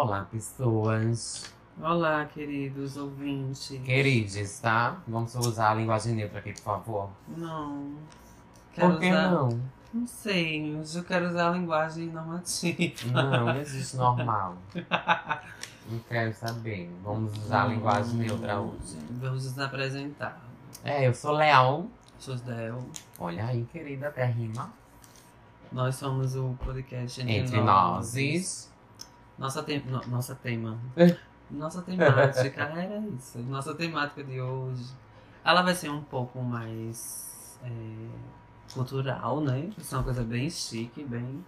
Olá, pessoas. Olá, queridos ouvintes. Queridos, tá? Vamos usar a linguagem neutra aqui, por favor. Não. Quero Por que usar... não? Não sei, hoje eu quero usar a linguagem normativa. Não, não existe normal. Não quero saber. Vamos usar a linguagem neutra hoje. Vamos nos apresentar. É, eu sou Leal. Sou Del. Olha aí, querida, até rima. Nós somos o podcast Entre, Entre nós. Nossa, tem... no- Nossa tema. É. Nossa temática era isso. Nossa temática de hoje. Ela vai ser um pouco mais é, cultural, né? Vai ser uma coisa bem chique, bem,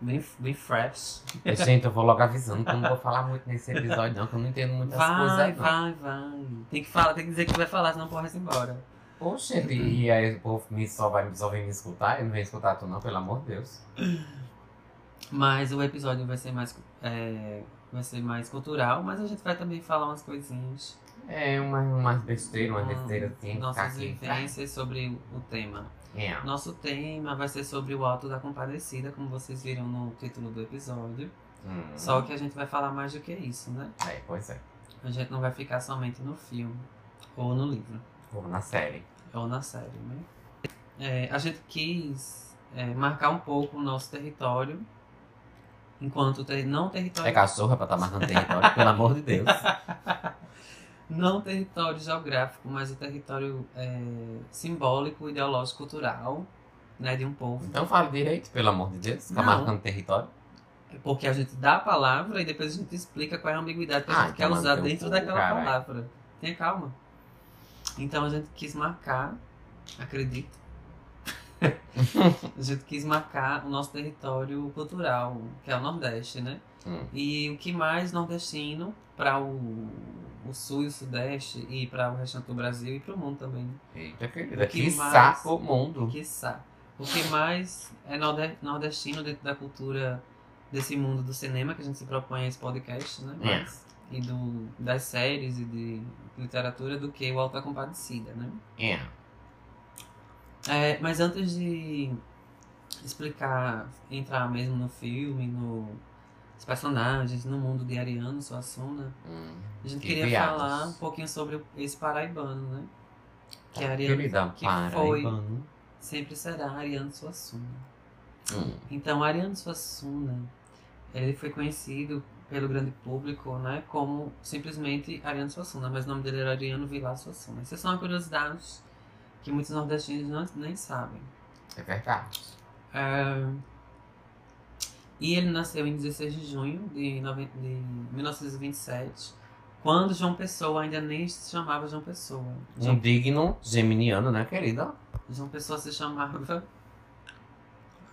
bem, bem fresh. Gente, eu vou logo avisando que eu não vou falar muito nesse episódio, não, que eu não entendo muitas coisas Vai, aí. não. vai, vai. Tem que falar, tem que dizer que vai falar, senão porra, embora. Poxa, e aí o povo me, só vai só vem me escutar? Eu não venho escutar tu não, pelo amor de Deus. Mas o episódio vai ser mais, é, vai ser mais cultural, mas a gente vai também falar umas coisinhas. É, uma, umas besteiras, uma hum, besteira assim. Nossas aqui. vivências sobre o tema. É. Nosso tema vai ser sobre o Alto da Compadecida, como vocês viram no título do episódio. Hum. Só que a gente vai falar mais do que isso, né? É, pois é. A gente não vai ficar somente no filme, ou no livro, Vou na série. ou na série, né? É, a gente quis é, marcar um pouco o nosso território, enquanto ter, não território. É cachorra pra estar marcando território, pelo amor de Deus. não território geográfico, mas o território é, simbólico, ideológico, cultural, né, de um povo. Então fale direito, pelo amor de Deus. Fica Não. marcando território. Porque a gente dá a palavra e depois a gente explica qual é a ambiguidade que a Ah, gente quer então usar dentro daquela caralho. palavra. Tenha calma. Então a gente quis marcar, acredito. a gente quis marcar o nosso território cultural, que é o Nordeste, né? Hum. E o que mais nordestino para o, o Sul e o Sudeste e para o restante do Brasil e para o mundo também. Eita, querida. O que Que mais? saco mundo. Quiçá. O que mais é norde- nordestino dentro da cultura desse mundo do cinema que a gente se propõe a esse podcast, né? É. E do, das séries e de literatura do que o Alto da Compadecida, né? É. É, mas antes de explicar, entrar mesmo no filme, no, os personagens, no mundo de Ariano Suassuna, Hum. a gente Que queria viados. falar um pouquinho sobre esse paraibano, né? Que é Ariano, que foi- sempre será Ariano Suassuna. Hum. Então, Ariano Suassuna, ele foi conhecido pelo grande público, né, como simplesmente Ariano Suassuna, mas o nome dele era Ariano Vilar Suassuna. Isso é só uma curiosidade que muitos nordestinos não, nem sabem. É verdade. É, E ele nasceu em 16 de junho de, noven- de 1927, quando João Pessoa ainda nem se chamava João Pessoa. Um João, digno geminiano, né, querida? João Pessoa se chamava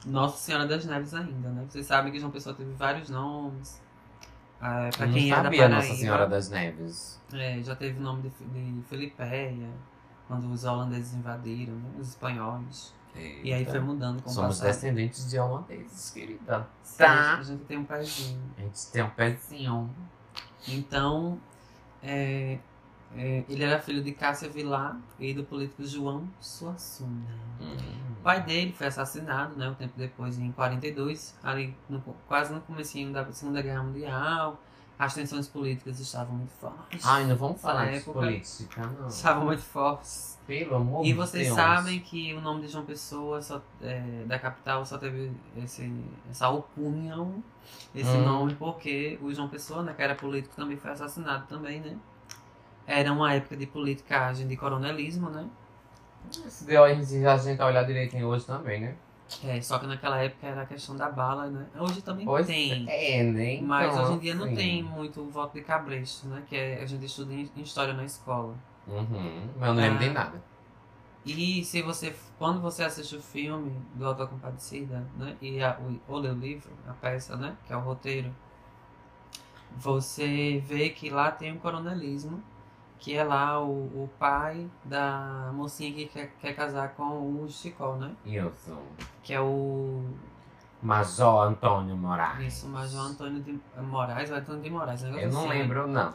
Nossa Senhora das Neves ainda, né? Vocês sabem que João Pessoa teve vários nomes. Ah, pra Eu quem não é da sabia Paraíba, Nossa Senhora das Neves. é, já teve o nome de, de Filipeia, quando os holandeses invadiram, né? Os espanhóis. E aí Eita. foi mudando com o Somos passar. descendentes de holandeses, querida. Sim, Tá. A gente tem um pezinho. A gente tem um pezinho. Então, é, é, ele era filho de Cássia Vilar e do político João Suassuna. Hum. O pai dele foi assassinado, né, um tempo depois, em 42, ali no, quase no comecinho da Segunda Guerra Mundial. As tensões políticas estavam muito fortes. Ai, não vamos falar de época, política, não. Estavam muito fortes. Pelo amor E vocês Deus. sabem que o nome de João Pessoa, só, é, da capital, só teve esse, essa alcunha, esse Hum. nome, porque o João Pessoa, né, que era político, também foi assassinado também, né? Era uma época de politicagem, de coronelismo, né? Se deu a gente, a gente olhar direitinho hoje também, né? É, só que naquela época era a questão da bala, né? Hoje também Pois tem. é, né? Mas Então, hoje em dia não assim. tem muito o voto de cabresto, né? Que é, a gente estuda em, em história na escola. Uhum. Mas eu não lembro Ah. de nada. E se você, quando você assiste o filme do Auto da Compadecida, né, e a, o, ou lê o livro, a peça, né, que é o roteiro, você vê que lá tem um coronelismo, que é lá o, o pai da mocinha que quer, quer casar com o Chicó, né, Isso. que é o, Major Antônio Moraes. isso, Major Antônio de Moraes, ou Antônio de Moraes, um negócio Eu não assim, né? lembro, não.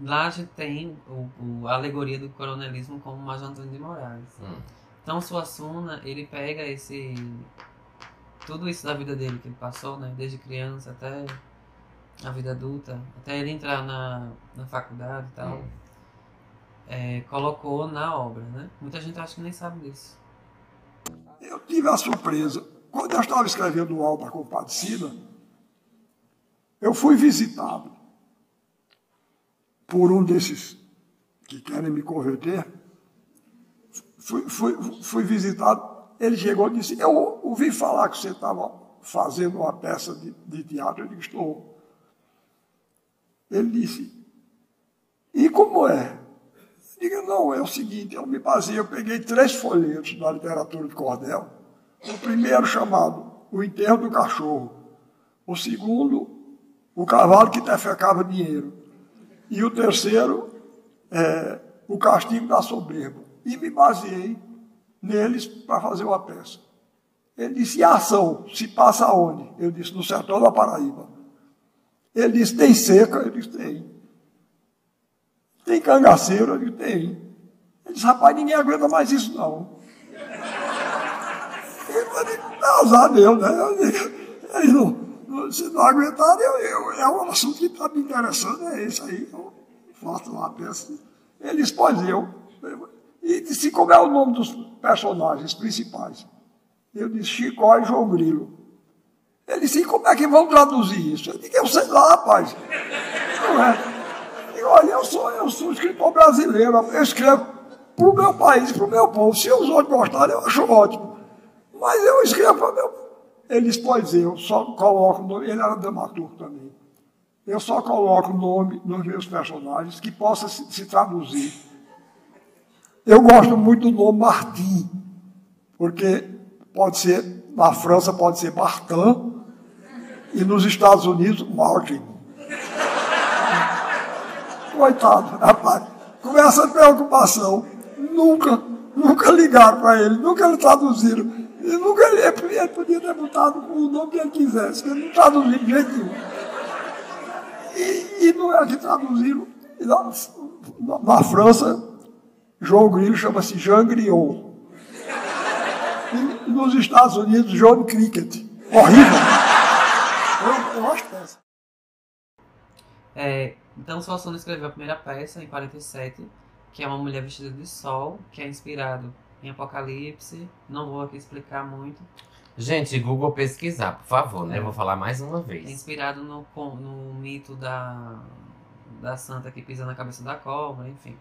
Lá a gente tem o, o- a alegoria do coronelismo como Major Antônio de Moraes. Hum. Então Suassuna, ele pega esse tudo isso da vida dele que ele passou, né, desde criança até a vida adulta, até ele entrar na, na faculdade e tal, Hum. É, colocou na obra, né? Muita gente acha que nem sabe disso. Eu tive a surpresa. Quando eu estava escrevendo o Alba Compadecida, eu fui visitado por um desses que querem me converter. Fui, fui, fui visitado. Ele chegou e disse: Eu ouvi falar que você estava fazendo uma peça de, de teatro. Eu disse: Estou. Ele disse: E como é? Diga, não, é o seguinte, eu me baseei, eu peguei três folhetos da literatura de cordel. O primeiro chamado O Enterro do Cachorro. O segundo, O Cavalo que Defecava Dinheiro. E o terceiro, é, O Castigo da Soberba. E me baseei neles para fazer uma peça. Ele disse, e a ação se passa aonde? Eu disse, no sertão da Paraíba. Ele disse, tem seca? Eu disse, tem. Tem cangaceiro? Eu disse, tem. Ele disse, rapaz, ninguém aguenta mais isso, não. Eu disse, azar Deus, né? Eu eles não, não- se não aguentarem, eu, eu, é um assunto que está me interessando, é esse aí. Eu faço uma peça. Ele disse, pois eu. E disse, como é o nome dos personagens principais? Eu disse, Chicó e João Grilo. Ele disse, como é que vão traduzir isso? Eu disse, eu sei lá, rapaz. Não é? Olha, eu sou, eu sou escritor brasileiro, eu escrevo para o meu país, para o meu povo. Se os outros gostarem, eu acho ótimo. Mas eu escrevo para o meu. Ele disse, pois eu só coloco ele era dramaturgo também. Eu só coloco nome nos meus personagens que possa se, se traduzir. Eu gosto muito do nome Martim, porque pode ser, na França pode ser Martin, e nos Estados Unidos, Martin. Coitado, rapaz. Com essa preocupação, nunca, nunca ligaram para ele, nunca lhe traduziram. E nunca ele, ele podia ter botado o nome que ele quisesse, ele não traduziu de jeito nenhum. E, e não é que traduziram. Na, na, na França, João Grilo chama-se Jean Griot. E nos Estados Unidos, John Cricket. Horrível. Eu, eu acho péssimo. É, então, Suassuna escreveu a primeira peça em 47, que é Uma Mulher Vestida de Sol, que é inspirado em Apocalipse. Não vou aqui explicar muito. Gente, Google pesquisar, por favor, né? É. Eu vou falar mais uma É vez. inspirado no, no mito da, da santa que pisa na cabeça da cobra, enfim.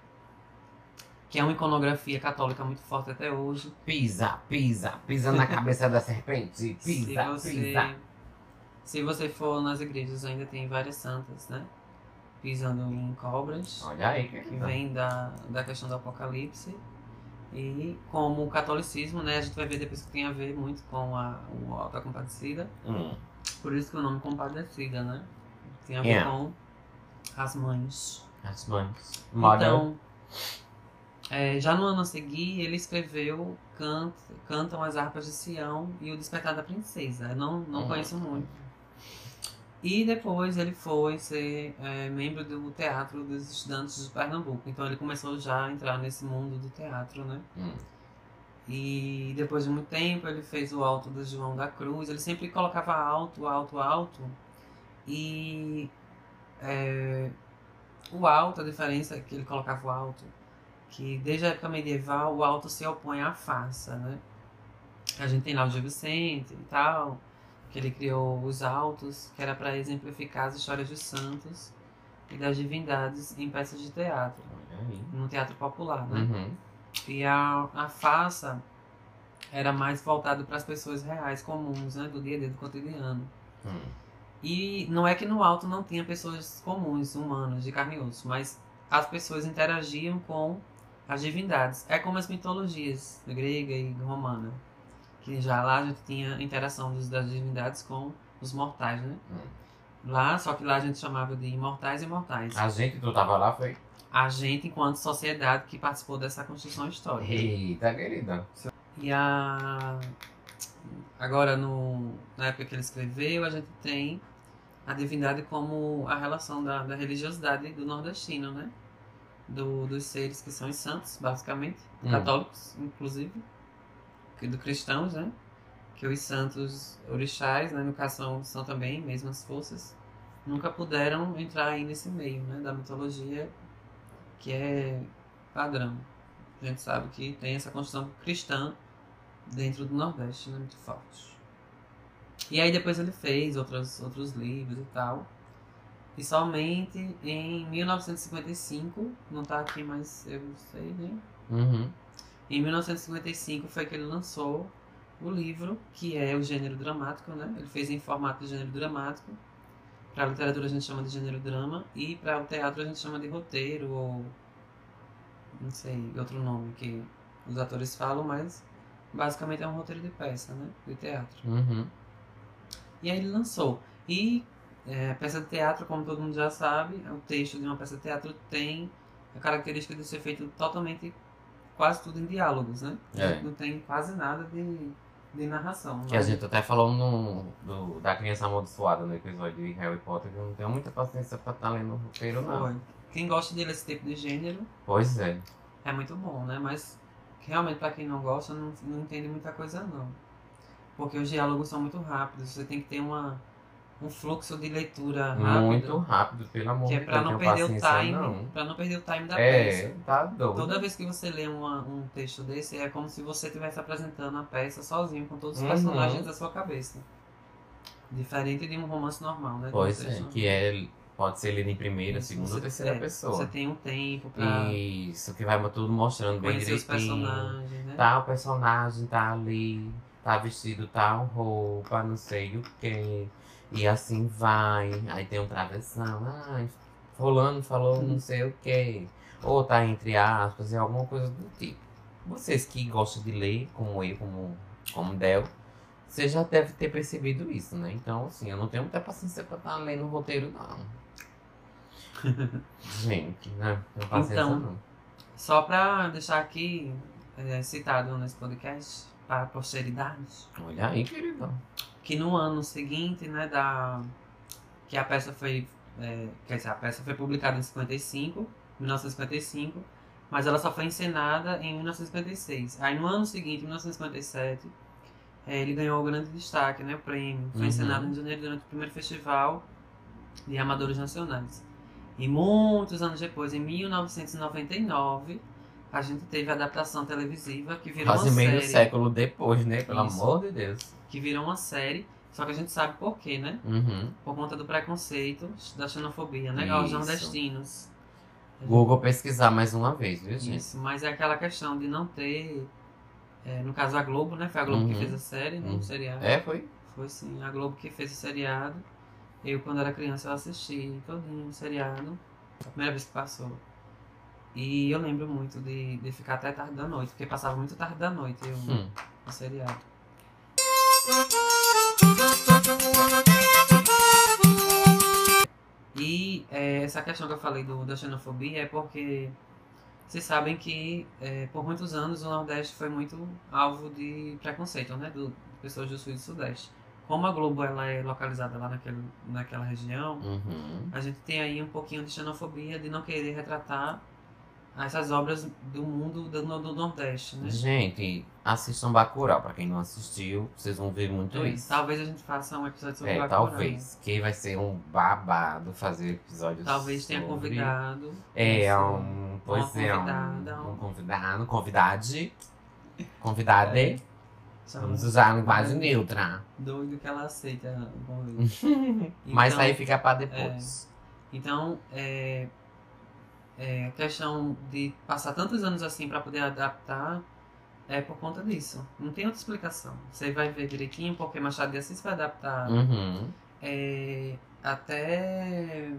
Que é uma iconografia católica muito forte até hoje. Pisa, pisa, pisa na cabeça da serpente. se Pisa, você, pisa. se você for nas igrejas, ainda tem várias santas, né? Pisando em cobras. Olha aí, que querida. vem da, da questão do apocalipse. E como o catolicismo, né, a gente vai ver depois que tem a ver muito com a, o Alta Compadecida. Hum. Por isso que o nome Compadecida, né? Tem a ver Yeah. com as mães. As mães. Model. Então, é, já no ano a seguir, ele escreveu Cant, Cantam as Harpas de Sião e O Despertar da Princesa. Eu não, não Uhum. conheço muito. E depois ele foi ser é, membro do Teatro dos Estudantes de Pernambuco. Então ele começou já a entrar nesse mundo do teatro, né? Hum. E depois de muito tempo ele fez o alto do João da Cruz. Ele sempre colocava alto, alto, alto. E é, o alto, a diferença é que ele colocava o alto, que desde a época medieval o alto se opõe à farsa, né? A gente tem lá o Gil Vicente e tal, que ele criou os altos, que era para exemplificar as histórias dos santos e das divindades em peças de teatro, no teatro popular, né? Uhum. E a, a farsa era mais voltado para as pessoas reais, comuns, né? Do dia a dia, do cotidiano. Hum. E não é que no alto não tinha pessoas comuns, humanas, de carne e osso, mas as pessoas interagiam com as divindades. É como as mitologias grega e romana, que já lá a gente tinha interação dos, das divindades com os mortais, né? Lá, só que lá a gente chamava de imortais e mortais. A gente, tu tava lá, foi? A gente, enquanto sociedade que participou dessa construção histórica. Eita, querida. E a... agora, no... na época que ele escreveu, a gente tem a divindade como a relação da, da religiosidade do nordestino, né? Do, dos seres que são os santos, basicamente, Hum. católicos, inclusive, do cristãos, né? Que os santos orixás, né? No caso, são, também mesmas forças. nunca puderam entrar aí nesse meio, né, da mitologia que é padrão. A gente sabe que tem essa construção cristã dentro do Nordeste, né, muito forte. E aí depois ele fez outros, outros livros e tal. E somente em 1955, não tá aqui, mas eu sei, né? Uhum. Em 1955 foi que ele lançou o livro, que é o gênero dramático, né? Ele fez em formato de gênero dramático. Para a literatura a gente chama de gênero drama e para o teatro a gente chama de roteiro ou não sei, outro nome que os atores falam, mas basicamente é um roteiro de peça, né? De teatro. Uhum. E aí ele lançou. E é, peça de teatro, como todo mundo já sabe, o texto de uma peça de teatro tem a característica de ser feito totalmente, quase tudo em diálogos, né? É. Não tem quase nada de, de narração. Que a mas- gente até falou no, do, da criança amaldiçoada no episódio de Harry Potter, que eu não tenho muita paciência pra estar lendo o roteiro, não. Foi. Quem gosta de ler esse tipo de gênero Pois é. é muito bom, né? Mas realmente para quem não gosta não, não entende muita coisa não. Porque os diálogos são muito rápidos, você tem que ter uma, um fluxo de leitura rápido. Muito rápido, pelo amor Que de é Deus. pra não perder o time, Não. para não perder o time da É, peça. tá doido. Toda vez que você lê uma- um texto desse, é como se você estivesse apresentando a peça sozinho, com todos os Uhum. personagens da sua cabeça. Diferente de um romance normal, né? Pois Que é, que é, pode ser lido em primeira, Isso, segunda ou terceira é, pessoa. Você tem um tempo pra Isso, que vai tudo mostrando bem conhecer os direitinho. personagens, né? Tal personagem tá ali, tá vestido tal roupa, não sei o que. E assim vai. Aí tem um travessão. Ai, fulano falou Hum. não sei o que. Ou tá entre aspas, é alguma coisa do tipo. Vocês que gostam de ler, como eu, como, como Del, você já deve ter percebido isso, né? Então, assim, eu não tenho muita paciência pra estar lendo o roteiro, não. Gente, né? Não tenho paciência, Então, não. Só pra deixar aqui é, citado nesse podcast, para a posteridade, Olha aí, querido. Que no ano seguinte, né, da que a peça foi, é, quer dizer, a peça foi publicada em 55, 1955, mas ela só foi encenada em 1956. Aí no ano seguinte, 1957, é, ele ganhou o grande destaque, né, o prêmio. Foi Uhum. encenado em janeiro durante o primeiro festival de amadores nacionais. E muitos anos depois, em 1999, a gente teve a adaptação televisiva que virou Quase uma meio série. século depois, né? Pelo Isso. amor de Deus. Que virou uma série, só que a gente sabe por quê, né? Uhum. Por conta do preconceito, da xenofobia, né? Aos nordestinos. Google pesquisar mais uma vez, viu, gente? Isso, mas é aquela questão de não ter. é, no caso, a Globo, né? Foi a Globo que Uhum. fez a série, né? Uhum. O seriado. É, foi? Foi sim, a Globo que fez o seriado. Eu, quando era criança, eu assisti todinho o seriado. A primeira vez que passou. E eu lembro muito de, de ficar até tarde da noite, porque passava muito tarde da noite eu, Hum. o seriado. E é, essa questão que eu falei do, da xenofobia é porque vocês sabem que é, por muitos anos o Nordeste foi muito alvo de preconceito, né? Do, de pessoas do Sul e do Sudeste. Como a Globo ela é localizada lá naquele, naquela região, Uhum. a gente tem aí um pouquinho de xenofobia de não querer retratar essas obras do mundo do, do Nordeste, né? Gente, assistam Bacurau. Pra quem não assistiu, vocês vão ver muito É, isso. talvez a gente faça um episódio sobre É, Bacurau. talvez. Que vai ser um babado fazer episódios Talvez tenha sobre- convidado. É, um... Pois é, um, um- um convidado, convidade. Convidade. É. Vamos usar a linguagem É. neutra. Doido que ela aceita o convite. Mas Então, aí fica pra depois. Então, é, é, a questão de passar tantos anos assim para poder adaptar é por conta disso. Não tem outra explicação. Você vai ver direitinho porque Machado de Assis foi adaptado. Uhum. É, até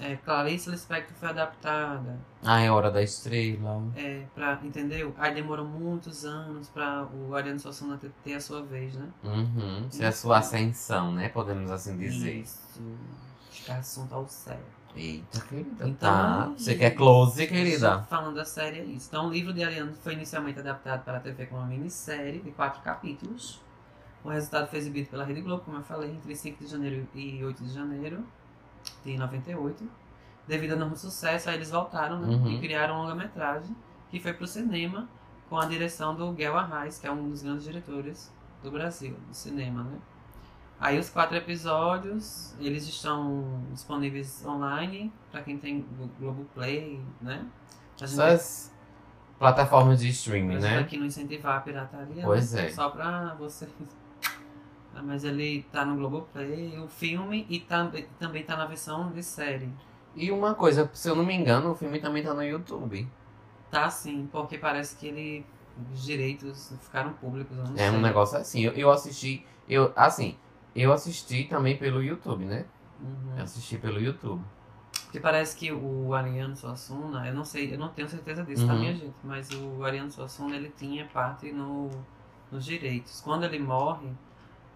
é, Clarice Lispector foi adaptada. Ah, é Hora da Estrela. É, pra, entendeu? Aí demorou muitos anos para o Ariano Suassuna ter, ter a sua vez, né? Uhum. Isso é a sua ascensão, né? Podemos assim dizer. Isso. Ficar assunto ao céu. Eita, querida. Então, tá. é Você quer close, querida? falando da série é isso. Então, o livro de Ariano foi inicialmente adaptado para a TV como uma minissérie de quatro capítulos. O resultado foi exibido pela Rede Globo, como eu falei, entre 5 de janeiro e 8 de janeiro de 98. Devido ao enorme sucesso, aí eles voltaram né, Uhum. e criaram um longa-metragem que foi para o cinema com a direção do Guel Arraes, que é um dos grandes diretores do Brasil, do cinema, né? Aí os quatro episódios, eles estão disponíveis online para quem tem Glo- Globoplay, né? A gente, Essas plataformas de streaming, né? aqui não incentivar a pirataria, Pois né? é. Só pra vocês. Ah, Mas ele tá no Globoplay, o filme, e também, também tá na versão de série. E uma coisa, se eu não me engano, o filme também tá no YouTube. Tá sim, porque parece que ele. Os direitos ficaram públicos, É sei. um negócio assim. Eu, eu assisti, eu assim, eu assisti também pelo YouTube, né? Uhum. Eu assisti pelo YouTube. Porque parece que o Ariano Suassuna, eu não sei, eu não tenho certeza disso, tá, Uhum. minha gente? Mas o Ariano Suassuna, ele tinha parte no, nos direitos. Quando ele morre,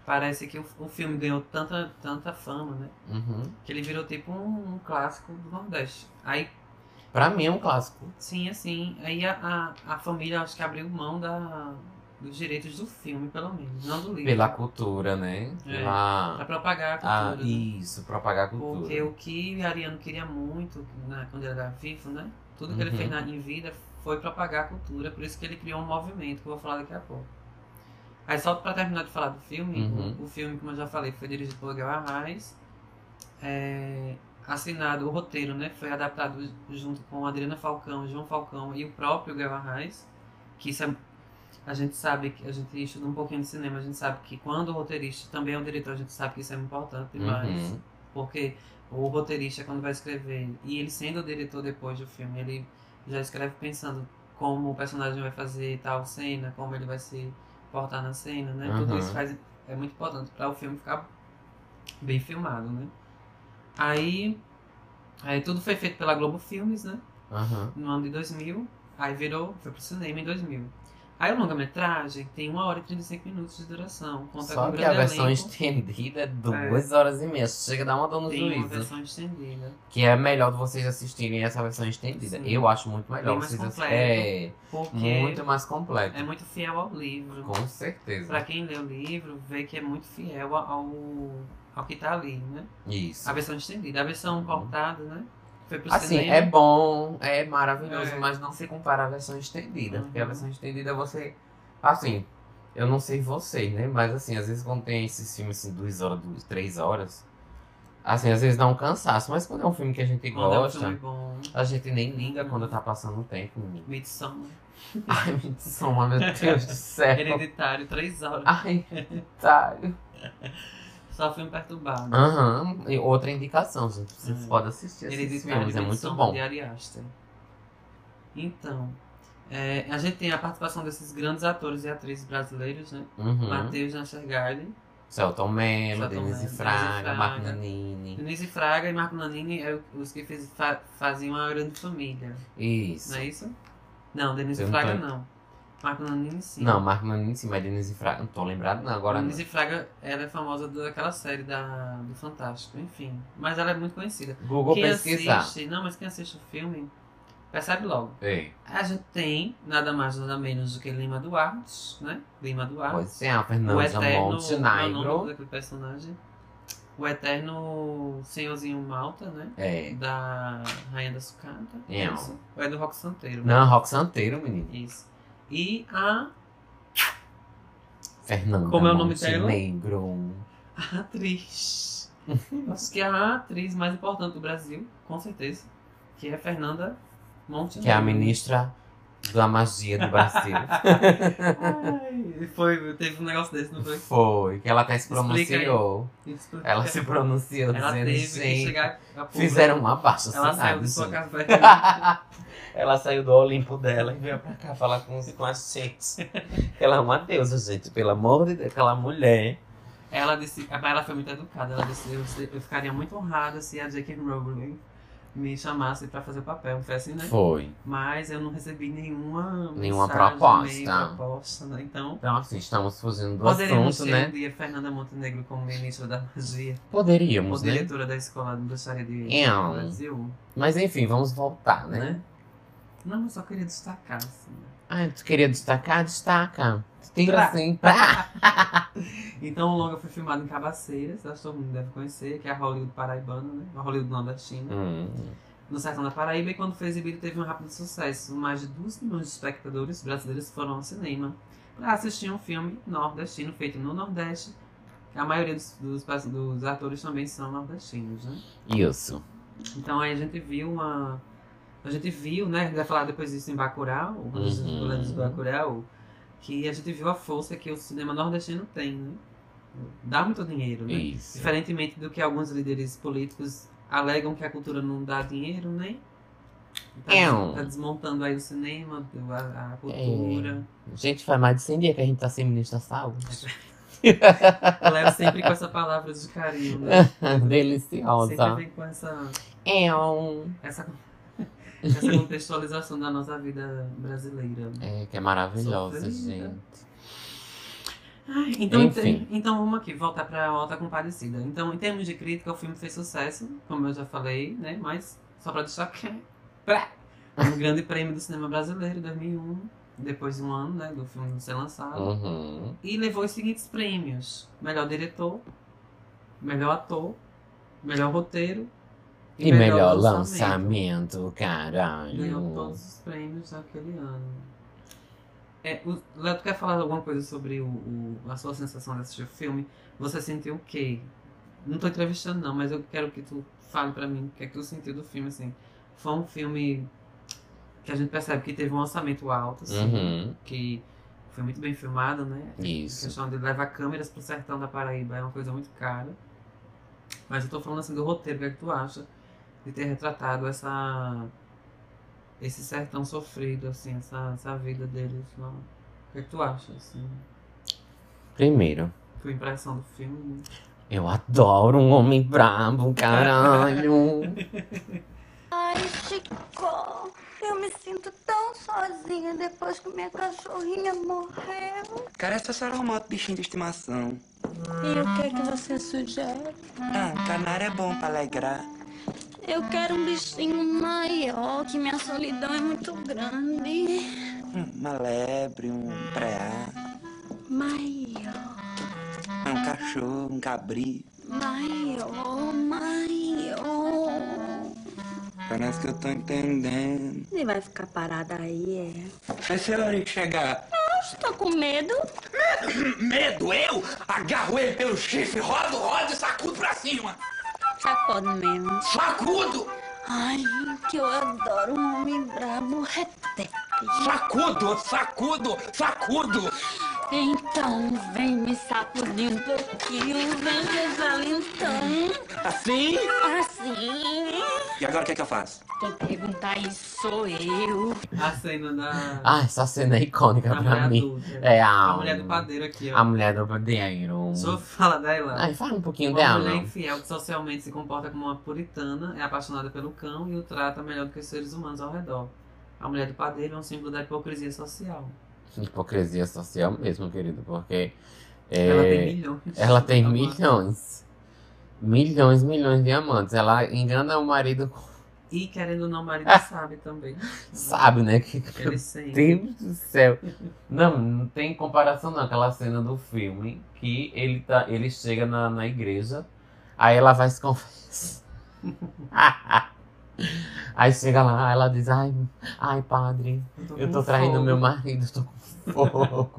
parece que o, o filme ganhou tanta, tanta fama, né? Uhum. Que ele virou tipo um, um clássico do Nordeste. Aí, Pra mim é um clássico. sim, assim, aí a, a, a família acho que abriu mão da, dos direitos do filme, pelo menos, não do livro. Pela cultura, né? É, Pela. Pra propagar a Ah, cultura. né? isso, propagar a cultura. Porque o que Ariano queria muito né, quando ele era vivo, né? Tudo que ele Uhum. fez na, em vida foi propagar a cultura, por isso que ele criou um movimento, que eu vou falar daqui a pouco. Aí só pra terminar de falar do filme, Uhum. o, o filme, como eu já falei, foi dirigido por Guel Arraes, é, assinado o roteiro, né? Foi adaptado junto com Adriana Falcão, João Falcão e o próprio Guel Arraes, que isso é, a gente sabe, que a gente estuda um pouquinho de cinema, a gente sabe que quando o roteirista também é o diretor, a gente sabe que isso é importante demais. Uhum. Porque o roteirista, quando vai escrever, e ele sendo o diretor depois do filme, ele já escreve pensando como o personagem vai fazer tal cena, como ele vai se portar na cena, né? Tudo Uhum. isso faz, é muito importante para o filme ficar bem filmado, né? Aí, aí tudo foi feito pela Globo Filmes, né? Aham. No ano de 2000. Aí virou, foi pro cinema em 2000. Aí o longa-metragem tem 1 hora e 35 minutos de duração. Conta Só com que a versão elenco. estendida é duas horas e meia. Chega a dar uma dor no Tem uma juízo. versão estendida. Que é melhor vocês assistirem essa versão estendida. Sim. Eu acho muito melhor Bem vocês assistirem. É, muito mais completo. é muito fiel ao livro. Com certeza. Pra quem lê o livro, vê que é muito fiel ao, ao que tá ali, né? Isso. A versão estendida. A versão Uhum. cortada, né? Assim, cinema. é bom, é maravilhoso, É. mas não se compara à versão estendida. Porque a Uhum. versão estendida você. Assim, eu não sei vocês, né? Mas assim, às vezes quando tem esses filmes assim, duas horas, duas, três horas, assim, às vezes dá um cansaço. Mas quando é um filme que a gente Quando é um gosta, filme bom. a gente nem liga quando tá passando o tempo. Midsommar. Ai, me soma, meu Deus do céu. Hereditário, três horas. Ai, tá. Só filme perturbado. Aham. E outra indicação, gente. Vocês É. podem assistir esses Hereditário filmes, é muito Midsommar bom. de Ari Aster. Então, é, a gente tem a participação desses grandes atores e atrizes brasileiros, né? Uhum. Matheus Nastergaile, Celton Mello, Denise Fraga, Marco. Nanini. Denise Fraga e Marco Nanini é o- os que fez, fa- faziam a grande família. Isso. Não é isso? Não, Denise Eu não Fraga não. Marco Nanini sim. Não, Marco Nanini sim, mas Denise Fraga. Não tô lembrado não, agora não. Denise Fraga, ela é famosa daquela série da, do Fantástico, enfim. Mas ela é muito conhecida. Google quem pesquisar. assiste, não, mas quem assiste o filme percebe logo. Ei, A gente tem nada mais nada menos do que Lima Duarte, né? Lima Duarte. pois é, a o Fernanda eterno, qual é o nome Montenegro. daquele personagem? O eterno senhorzinho Malta, né? É. Da Rainha da Sucata. É. Isso. Ou é do Rock Santeiro? Não, Rock Santeiro, menino. Isso. E a Fernanda Como é o nome dela? Montenegro. atriz. Acho que é a atriz mais importante do Brasil, com certeza. Que é Fernanda Montenegro. Que é a ministra da magia do Brasil. Ai, foi, teve um negócio desse, não foi? Foi, que ela até se pronunciou. Ela se pronunciou Ela dizendo, gente, a fizeram uma baixa Ela saiu de sua gente. Ela saiu do Olimpo dela e veio pra cá falar com, com as chicas. Ela é uma deusa, gente. Pelo amor de Deus, aquela mulher. Ela disse, mas ela foi muito educada. Ela disse, eu, eu ficaria muito honrada se a J.K. Rowling me chamasse pra fazer o papel. Foi assim, né? Foi. Mas eu não recebi nenhuma Nenhuma mensagem, proposta. proposta, né? Então, Então, assim, estamos fugindo do poderíamos assunto, ter um né? dia Fernanda Montenegro como ministra da magia. Ou Poderíamos, né? diretora da escola de bruxaria de. Brasil, Mas enfim, vamos voltar, né? né? Não, eu só queria destacar, assim. Ah, tu queria destacar? Destaca. Tira Tra- assim. Então o longa foi filmado em Cabaceiras, acho que todo mundo deve conhecer, que é a Hollywood paraibana, né? A Hollywood nordestina. Hum, no sertão da Paraíba e quando foi exibido teve um rápido sucesso. Mais de 2 milhões de espectadores brasileiros foram ao cinema para assistir um filme nordestino feito no Nordeste A maioria dos, dos, dos atores também são nordestinos, né? Isso. Então aí a gente viu uma. A gente viu, né? Vai falar depois disso em Bacurau, uhum. dos Bacurau, que a gente viu a força que o cinema nordestino tem, né? Dá muito dinheiro, né? Isso. Diferentemente do que alguns líderes políticos alegam que a cultura não dá dinheiro, né? Tá, é um... tá desmontando aí o cinema, a, a cultura. É. Gente, faz mais de 100 dias que a gente tá sem ministro da saúde. Levo sempre com essa palavra de carinho, né? Deliciosa. Sempre vem com essa. É um... Essa, essa contextualização da nossa vida brasileira. É, que é maravilhosa, gente. Ai, então, Enfim. então vamos aqui, voltar pra Alta Comparecida. Então, em termos de crítica, o filme fez sucesso, como eu já falei, né? Mas, só pra deixar que um grande prêmio do cinema brasileiro, 2001 depois de um ano né, do filme ser lançado. Uhum. E levou os seguintes prêmios: melhor diretor, melhor ator, melhor roteiro e, e melhor, melhor lançamento. lançamento. caralho. Ganhou todos os prêmios naquele ano. É, o Léo, tu quer falar alguma coisa sobre o, o, a sua sensação de assistir o filme? Você sentiu o quê? Não tô entrevistando não, mas eu quero que tu fale pra mim o que é que tu sentiu do filme, assim. Foi um filme que a gente percebe que teve um orçamento alto, assim, uhum. que foi muito bem filmado, né? Isso. A questão de levar câmeras pro sertão da Paraíba é uma coisa muito cara. Mas eu tô falando assim do roteiro, o que é que tu acha de ter retratado essa esse sertão sofrido, assim, essa, essa vida deles lá. O que é que tu acha, assim? Primeiro. Tua impressão do filme? Eu adoro um homem brabo, caralho. Ai, Chico, eu me sinto tão sozinha depois que minha cachorrinha morreu. Cara, é só chorar uma bichinho de estimação. E o que é que você sugere? Ah, canário é bom pra alegrar. Eu quero um bichinho maior, que minha solidão é muito grande. Uma lebre, um preá. Maior. Um cachorro, um cabrito. Maior, maior. Parece que eu tô entendendo. Você vai ficar parada aí, é? Mas se a hora que chegar. Nossa, tô com medo. Medo? Medo? Eu? Agarro ele pelo chifre, rodo, rodo e sacudo pra cima. Sacudo mesmo. Sacudo! Ai, que eu adoro um homem brabo reteque. Sacudo, sacudo, sacudo! Então, vem me sacudir um pouquinho, vem rezar então. Assim? Assim. E agora o que é que eu faço? Quem perguntar isso sou eu. A cena da. Ah, essa cena é icônica da pra mim. Adulta. É a. A mulher do padeiro aqui, ó. A mulher do padeiro. Só fala dela. Ai, fala um pouquinho uma dela. mulher infiel que socialmente se comporta como uma puritana, é apaixonada pelo cão e o trata melhor do que os seres humanos ao redor. A mulher do padeiro é um símbolo da hipocrisia social. Hipocrisia social mesmo, querido, porque. É, ela tem milhões. Ela tem milhões. Milhões, milhões de amantes. Ela engana o marido. E querendo ou não, o marido sabe também. Sabe, né? Que, Ele. Deus do céu. Não, não tem comparação não. Aquela cena do filme que ele, tá, ele chega na, na igreja, aí ela vai se confessar. aí chega lá, ela diz, ai, ai padre, Eu tô, eu tô traindo fogo. meu marido, tô com fogo.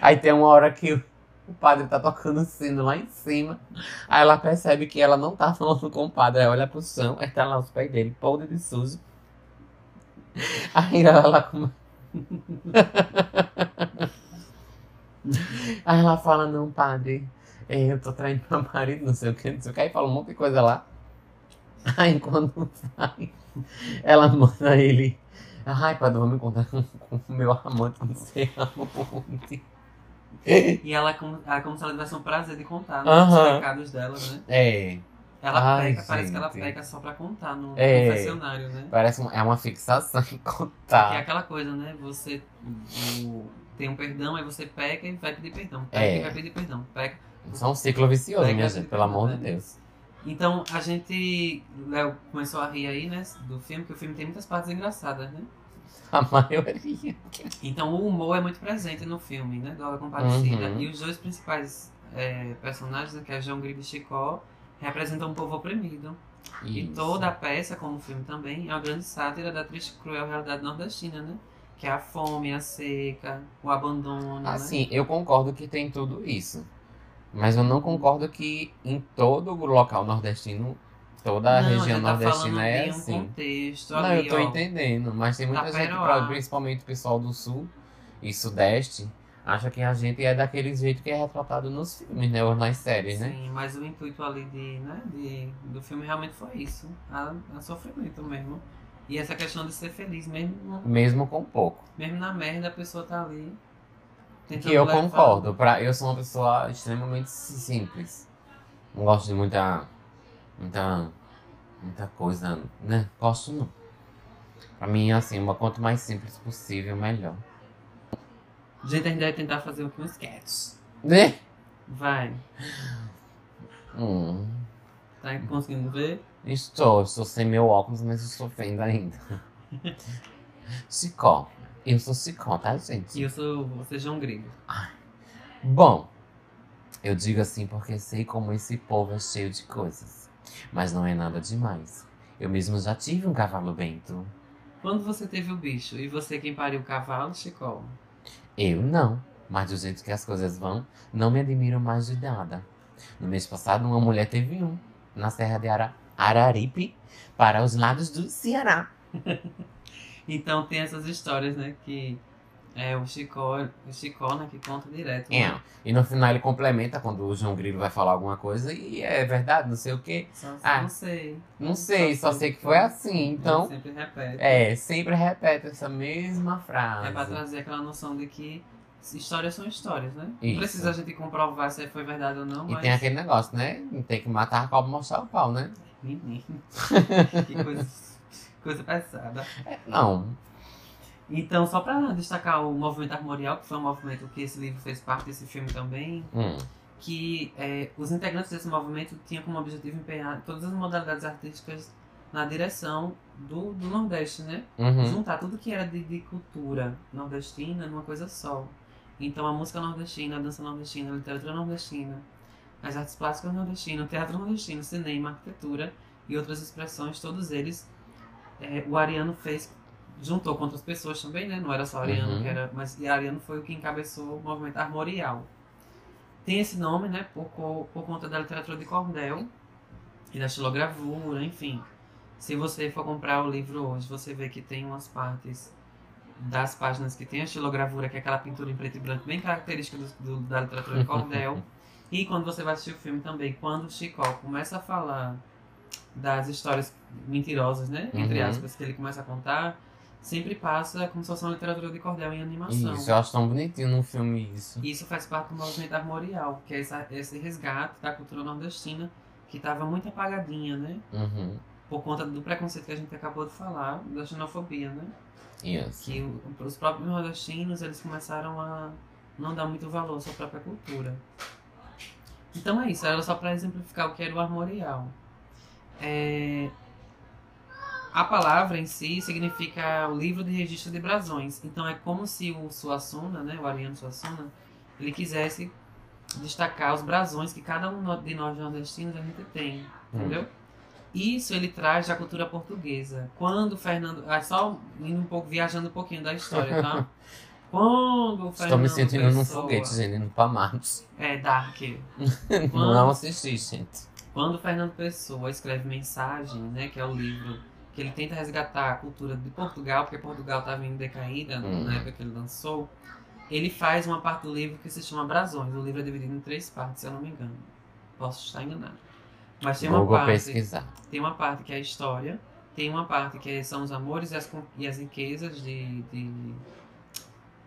Aí tem uma hora que o o padre tá tocando sino lá em cima. Aí ela percebe que ela não tá falando com o padre. Aí olha pro chão, aí tá lá os pés dele, podre de sujo. Aí ela lá com. Aí ela fala, não, padre, é, eu tô traindo meu marido, não sei o que, não sei o que. Aí fala um monte de coisa lá. Aí quando vai, ela manda ele. Ai, padre, vamos me encontrar com o meu amante, não sei aonde. E ela, é como- ela é como se ela tivesse um prazer de contar né, os pecados dela, né? É, Ela Ai, peca, parece que ela peca só pra contar no É. confessionário, né? parece um- é uma fixação em Que é contar. aquela coisa, né? Você o- tem um perdão, aí você peca e vai pedir perdão. Peca É. e vai pedir perdão. Peca. Isso é um ciclo vicioso, Pega minha gente, pelo amor de né? Deus. Então a gente. Léo começou a rir aí, né? Do filme, porque o filme tem muitas partes engraçadas, né? A maioria. Então o humor é muito presente no filme, né? Do Aula Compadecida. Uhum. E os dois principais é, personagens, né, que é João Grilo e Chicó, representam um povo oprimido. E Isso. toda a peça, como o filme também, é uma grande sátira da triste e cruel realidade nordestina, né? Que é a fome, a seca, o abandono, né? Assim, eu concordo que tem tudo isso. Mas eu não concordo que em todo o local nordestino, toda a Não, região tá nordestina é assim. contexto Não, ali, eu tô ó. entendendo, mas tem muita gente, principalmente o pessoal do sul e sudeste, acha que a gente é daquele jeito que é retratado nos filmes, né? Ou nas séries, né? Sim, mas o intuito ali de, né, de, do filme realmente foi isso. A, a sofrimento mesmo. E essa questão de ser feliz, mesmo, no- Mesmo com pouco. mesmo na merda, a pessoa tá ali. Que eu levar- concordo. Pra, eu sou uma pessoa extremamente simples. Não gosto de muita. muita. muita coisa, né? Gosto não. Pra mim, assim, uma quanto mais simples possível, melhor. Gente, a gente vai tentar fazer um sketch. Né? Vai. Hum. Tá conseguindo ver? Estou, estou sem meu óculos, mas estou vendo ainda. Cicó. Eu sou Cicó, tá, gente? E eu sou. Você é João Grego. Bom, eu digo assim porque sei como esse povo é cheio de coisas. Mas não é nada demais. Eu mesmo já tive um cavalo bento. Quando você teve o bicho e você quem pariu o cavalo, Chicó? Eu não. Mas do jeito que as coisas vão, não me admiro mais de nada. No mês passado, uma mulher teve um. Na Serra de Ara Araripe, para os lados do Ceará. Então tem essas histórias, né? Que é o Chicó, o Chicó, né? Que conta direto. É. Né? E no final ele complementa quando o João Grilo vai falar alguma coisa e é verdade, não sei o quê. Só, Ah, não sei. Não sei, só sei que foi assim. Então, sempre repete. é, sempre repete essa mesma frase. É pra trazer aquela noção de que histórias são histórias, né? Não Isso. precisa a gente comprovar se foi verdade ou não, E mas. tem aquele negócio, né? Tem que matar a cobra e mostrar o pau, né? Menino. que coisa, coisa pesada. É, não. Então, só pra destacar o movimento armorial, que foi um movimento que esse livro fez parte desse filme também, Hum. que é, os integrantes desse movimento tinham como objetivo empenhar todas as modalidades artísticas na direção do, do Nordeste, né? Uhum. Juntar tudo que era de, de cultura nordestina numa coisa só. Então a música nordestina, a dança nordestina, a literatura nordestina, as artes plásticas nordestinas, o teatro nordestino, cinema, arquitetura e outras expressões, todos eles é, o Ariano fez, juntou com outras pessoas também, né? Não era só Ariano Uhum. que era, mas e Ariano foi o que encabeçou o movimento armorial. Tem esse nome, né, por, por conta da literatura de cordel e da estilogravura, enfim. Se você for comprar o livro hoje, você vê que tem umas partes das páginas que tem a estilogravura, que é aquela pintura em preto e branco bem característica do, do- da literatura de cordel. e quando você vai assistir o filme também, quando o Chicó começa a falar das histórias mentirosas, né? Entre Uhum. aspas, que ele começa a contar, sempre passa como se fosse uma literatura de cordel em animação. Isso, eu acho tão bonitinho no filme isso. Isso faz parte do movimento armorial, que é essa- esse resgate da cultura nordestina, que estava muito apagadinha, né? Uhum. Por conta do preconceito que a gente acabou de falar, da xenofobia, né? Que os próprios nordestinos, eles começaram a não dar muito valor à sua própria cultura. Então é isso, era só para exemplificar o que era o armorial. É, A palavra em si significa o livro de registro de brasões. Então é como se o Suassuna, né, o Ariano Suassuna, ele quisesse destacar os brasões que cada um no- de nós nordestinos a gente tem, entendeu? Isso ele traz da cultura portuguesa. Quando o Fernando, ah, só indo um pouco viajando um pouquinho da história, tá? Quando Fernando Estou me sentindo num Pessoa- foguete, gente, indo pra Marte. É Dark. Não assisti, gente. Quando Fernando Pessoa escreve Mensagem, né, que é o livro que ele tenta resgatar a cultura de Portugal, porque Portugal estava em decaída Hum. na época que ele lançou, ele faz uma parte do livro que se chama Brasões. O livro é dividido em três partes, se eu não me engano. Posso estar enganado. Mas tem uma Google parte, pesquisar. tem uma parte que é a história, tem uma parte que são os amores e as, e as riquezas de, de,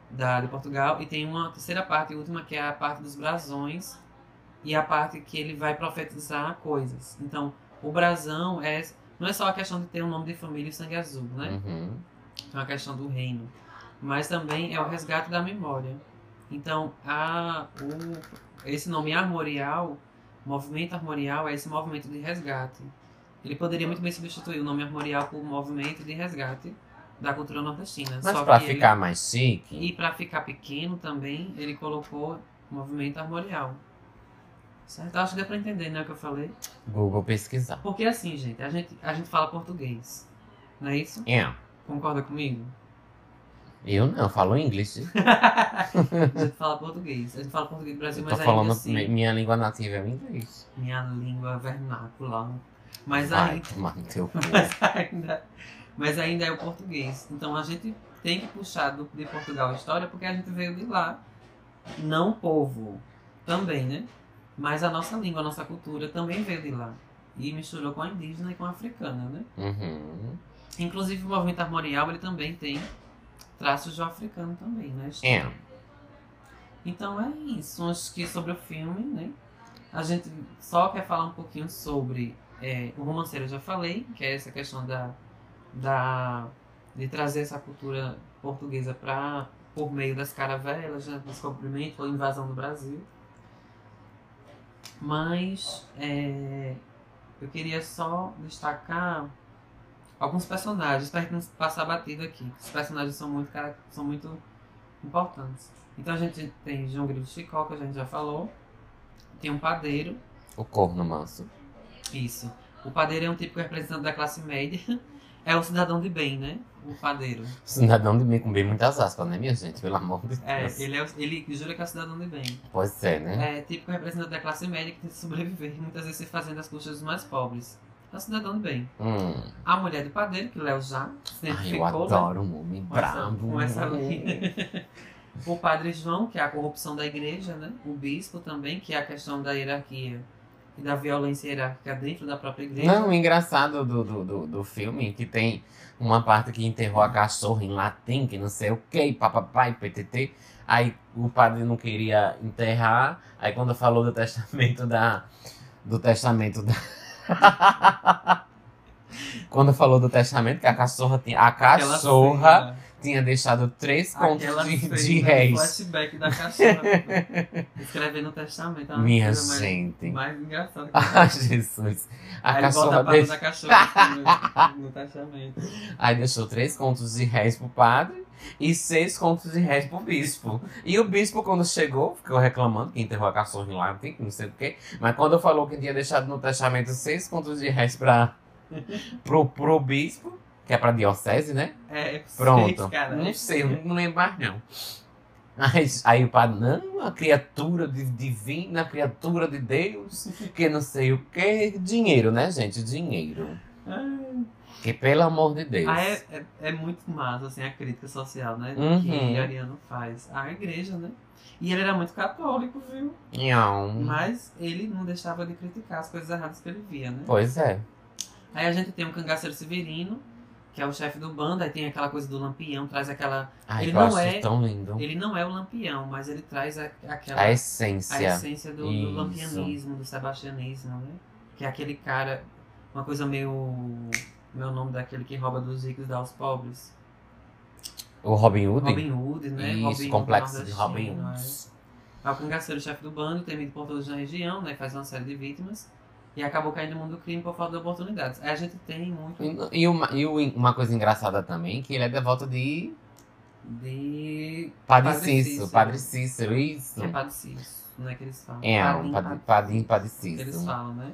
da, de Portugal, e tem uma terceira parte, e última, que é a parte dos brasões, e a parte que ele vai profetizar coisas. Então, o brasão é não é só a questão de ter um nome de família e sangue azul, né? Uhum. É uma questão do reino. Mas também é o resgate da memória. Então, a, o, esse nome armorial, movimento armorial, é esse movimento de resgate. Ele poderia muito bem substituir o nome armorial por movimento de resgate da cultura nordestina. Mas pra que ele- ficar mais chique, e para ficar pequeno também, ele colocou movimento armorial. Certo? Acho que deu pra entender, né, o que eu falei. Google pesquisar. Porque assim, gente, a gente, a gente fala português. Não é isso? É. Concorda comigo? Eu não, falo inglês. a gente fala português. A gente fala português do Brasil, Eu mas tô ainda falando, assim, mi- minha língua nativa é o inglês. minha língua vernácula. Mas Vai ainda, mas ainda, mas ainda é o português. Então a gente tem que puxar do, de Portugal a história porque a gente veio de lá. Não povo também, né? Mas a nossa língua, a nossa cultura também veio de lá. E misturou com a indígena e com a africana, né? Uhum. Inclusive o movimento armorial ele também tem traços do africano também, né? É. Então é isso, acho que sobre o filme, né? A gente só quer falar um pouquinho sobre é, o romanceiro, eu já falei, que é essa questão da, da de trazer essa cultura portuguesa para por meio das caravelas, né, descobrimento ou invasão do Brasil. Mas é, eu queria só destacar alguns personagens para não passar batido aqui. Os personagens são muito, são muito importantes. Então a gente tem João Grilo Chicó, que a gente já falou. Tem um padeiro. O corno manso. Isso. O padeiro é um típico representante da classe média. É o cidadão de bem, né? O padeiro. Cidadão de bem com bem muitas aspas, né, minha gente? Pelo amor de É, Deus. ele, é, ele jura que é o cidadão de bem. Pois é, né? É típico representante da classe média que que sobreviver, muitas vezes se fazendo as custas dos mais pobres. É o cidadão de bem. Hum. A mulher do padeiro, que Léo já sempre Ai, eu né? adoro um homem com essa, bravo. com essa linha. o padre João, que é a corrupção da igreja, né? O bispo também, que é a questão da hierarquia e da violência hierárquica dentro da própria igreja. Não, o engraçado do, do, do, do filme é que tem uma parte que enterrou a cachorra em latim, que não sei o que, papapai, ptt. Aí o padre não queria enterrar. Aí quando falou do testamento da. Do testamento da. quando falou do testamento, que a cachorra tinha. A cachorra tinha deixado três contos aquela de, de réis. flashback da cachorra. Escrevendo o testamento. é Minha mais- gente. Mais engraçada que Ai, Jesus. A Aí ele bota cachorra a pata deixou. da cachorra no, no testamento. Aí deixou três contos de réis pro padre e seis contos de réis pro bispo. E o bispo, quando chegou, ficou reclamando que enterrou a cachorra que não sei o quê. Mas quando falou que tinha deixado no testamento seis contos de réis pra, pro, pro bispo, que é pra diocese, né? É, Pronto. seis, cara, não é sei, eu não lembro mais não. Aí, aí o padre, não, a criatura de- divina, a criatura de Deus, que não sei o que. Dinheiro, né, gente? Dinheiro. Ai. Que pelo amor de Deus. Ah, é, é, é muito massa, assim, a crítica social, né? Uhum. Que Ariano faz. A igreja, né? E ele era muito católico, viu? Nham. Mas ele não deixava de criticar as coisas erradas que ele via, né? Pois é. Aí a gente tem o cangaceiro Severino, que é o chefe do bando, aí tem aquela coisa do lampião, traz aquela. Ai, Ele não é- tão lindo. Ele não é o lampião, mas ele traz a- aquela. A a essência. essência do, do lampianismo, do sebastianismo, né? Que é aquele cara, uma coisa meio. Meu nome daquele que rouba dos ricos e dá aos pobres. O Robin Hood? Robin Hood, né? Isso, Robin complexo de Robin Hood. é. É o cangaceiro, chefe do bando, temido por todos na região, né? Faz uma série de vítimas. E acabou caindo no mundo do crime por falta de oportunidades. A gente tem muito E, e uma, e uma coisa engraçada também, que ele é devoto de de. Padre, Padre Cícero. Cícero. Padre Cícero, isso. Que é Padre Cícero, né? Que eles falam. É, Padim, Padre Padim, Padre Cícero, que Eles falam, né?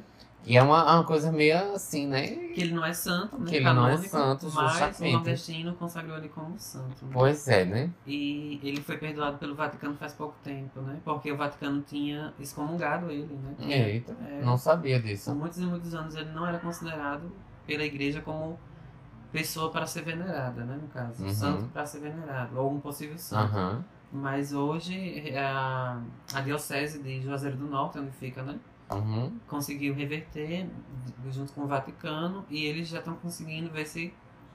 E é uma, uma coisa meio assim, né? Que ele não é santo, né? Que ele não é canônico, santo, mas justamente. o nordestino consagrou ele como santo. né? Pois é, né? E ele foi perdoado pelo Vaticano faz pouco tempo, né? Porque o Vaticano tinha excomungado ele, né? Eita, É, não sabia Por disso. muitos e muitos anos ele não era considerado pela igreja como pessoa para ser venerada, né? No caso, Uhum. santo para ser venerado, ou um possível santo. Aham. Mas hoje a, a diocese de Juazeiro do Norte, onde fica, né? Uhum. Conseguiu reverter junto com o Vaticano e eles já estão conseguindo ver se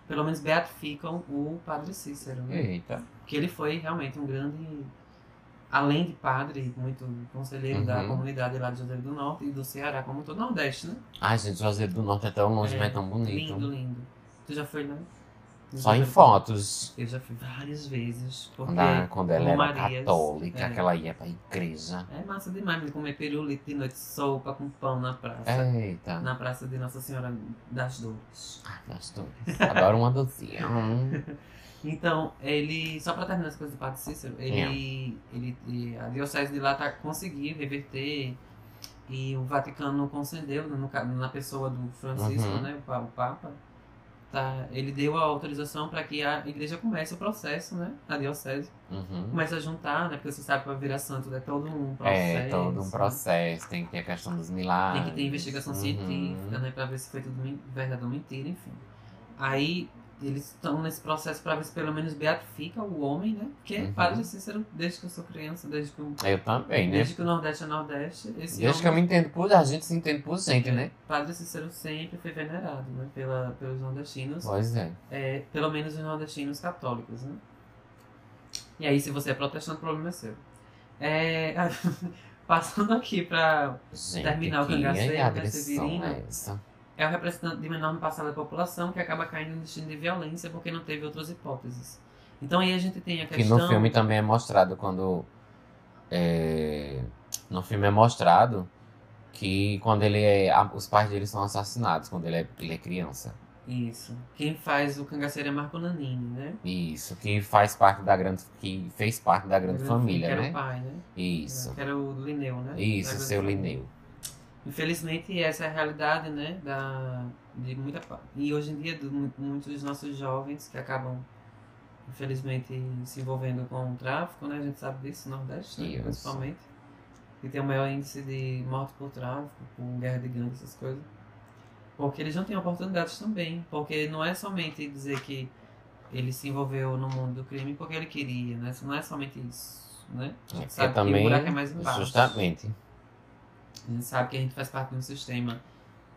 pelo menos beatificam o Padre Cícero, né? Eita. que ele foi realmente um grande, além de padre, muito conselheiro da Uhum. comunidade lá de Juazeiro do Norte e do Ceará, como todo o Nordeste, né? Ai, gente, Juazeiro do Norte é tão longe, É, mas é tão bonito. Lindo, lindo. Tu já foi, né? Só em fotos. Eu já fui várias vezes, porque Quando, a- quando ela era Romarias, católica, é. que ela ia pra igreja. é massa demais me comer pirulito de noite, sopa com pão na praça. Eita. Na praça de Nossa Senhora das Dores. Ai, gosto. Adoro uma docinha. Hum. Então, ele, só pra terminar essa coisa do Padre Cícero, É. ele, ele, e a diocese de lá tá, conseguiu reverter e o Vaticano concedeu, no, na pessoa do Francisco, Uhum. né, o, o Papa, tá, ele deu a autorização para que a igreja comece o processo, né? A diocese Uhum. começa a juntar, né? Porque você sabe que para virar santo é todo um processo. É, todo um processo. Tem que ter a questão dos milagres. Tem que ter investigação Uhum. científica, né? Pra ver se foi tudo verdade ou mentira, enfim. Aí eles estão nesse processo pra ver se pelo menos beatifica o homem, né? Porque Uhum. Padre Cícero, desde que eu sou criança, desde que, eu, Eu também, né? desde que o Nordeste é Nordeste, Desde que eu me homem, entendo por. A gente se entende por gente, né? Padre Cícero sempre foi venerado, né? Pela, pelos nordestinos. Pois é. É, pelo menos os nordestinos católicos, né? E aí, se você é protestante, o problema é seu. É, passando aqui Gente, Terminar o que cangaceiro, né, é essa? É o representante de uma enorme parcela da população que acaba caindo no destino de violência porque não teve outras hipóteses. Então aí a gente tem a Que questão... no filme também é mostrado quando. é, no filme é mostrado que quando ele é. Os pais dele são assassinados quando ele é, ele é criança. Isso. Quem faz o cangaceiro é Marco Nanini, né? Isso, que faz parte da grande. que fez parte da grande Que família, era né? o pai, né? Isso. Que era o Lineu, né? Isso, grande seu família. Infelizmente, essa é a realidade, né? Da, de muita E hoje em dia, muitos dos nossos jovens que acabam, infelizmente, se envolvendo com o tráfico, né? A gente sabe disso, no Nordeste, né? Principalmente. Que tem o maior índice de morte por tráfico, por guerra de gangue, essas coisas. Porque eles não têm oportunidades também. Porque não é somente dizer que ele se envolveu no mundo do crime porque ele queria, né? Não é somente isso, né? A gente É sabe que também. o buraco é mais embaixo. Justamente. A gente sabe que a gente faz parte de um sistema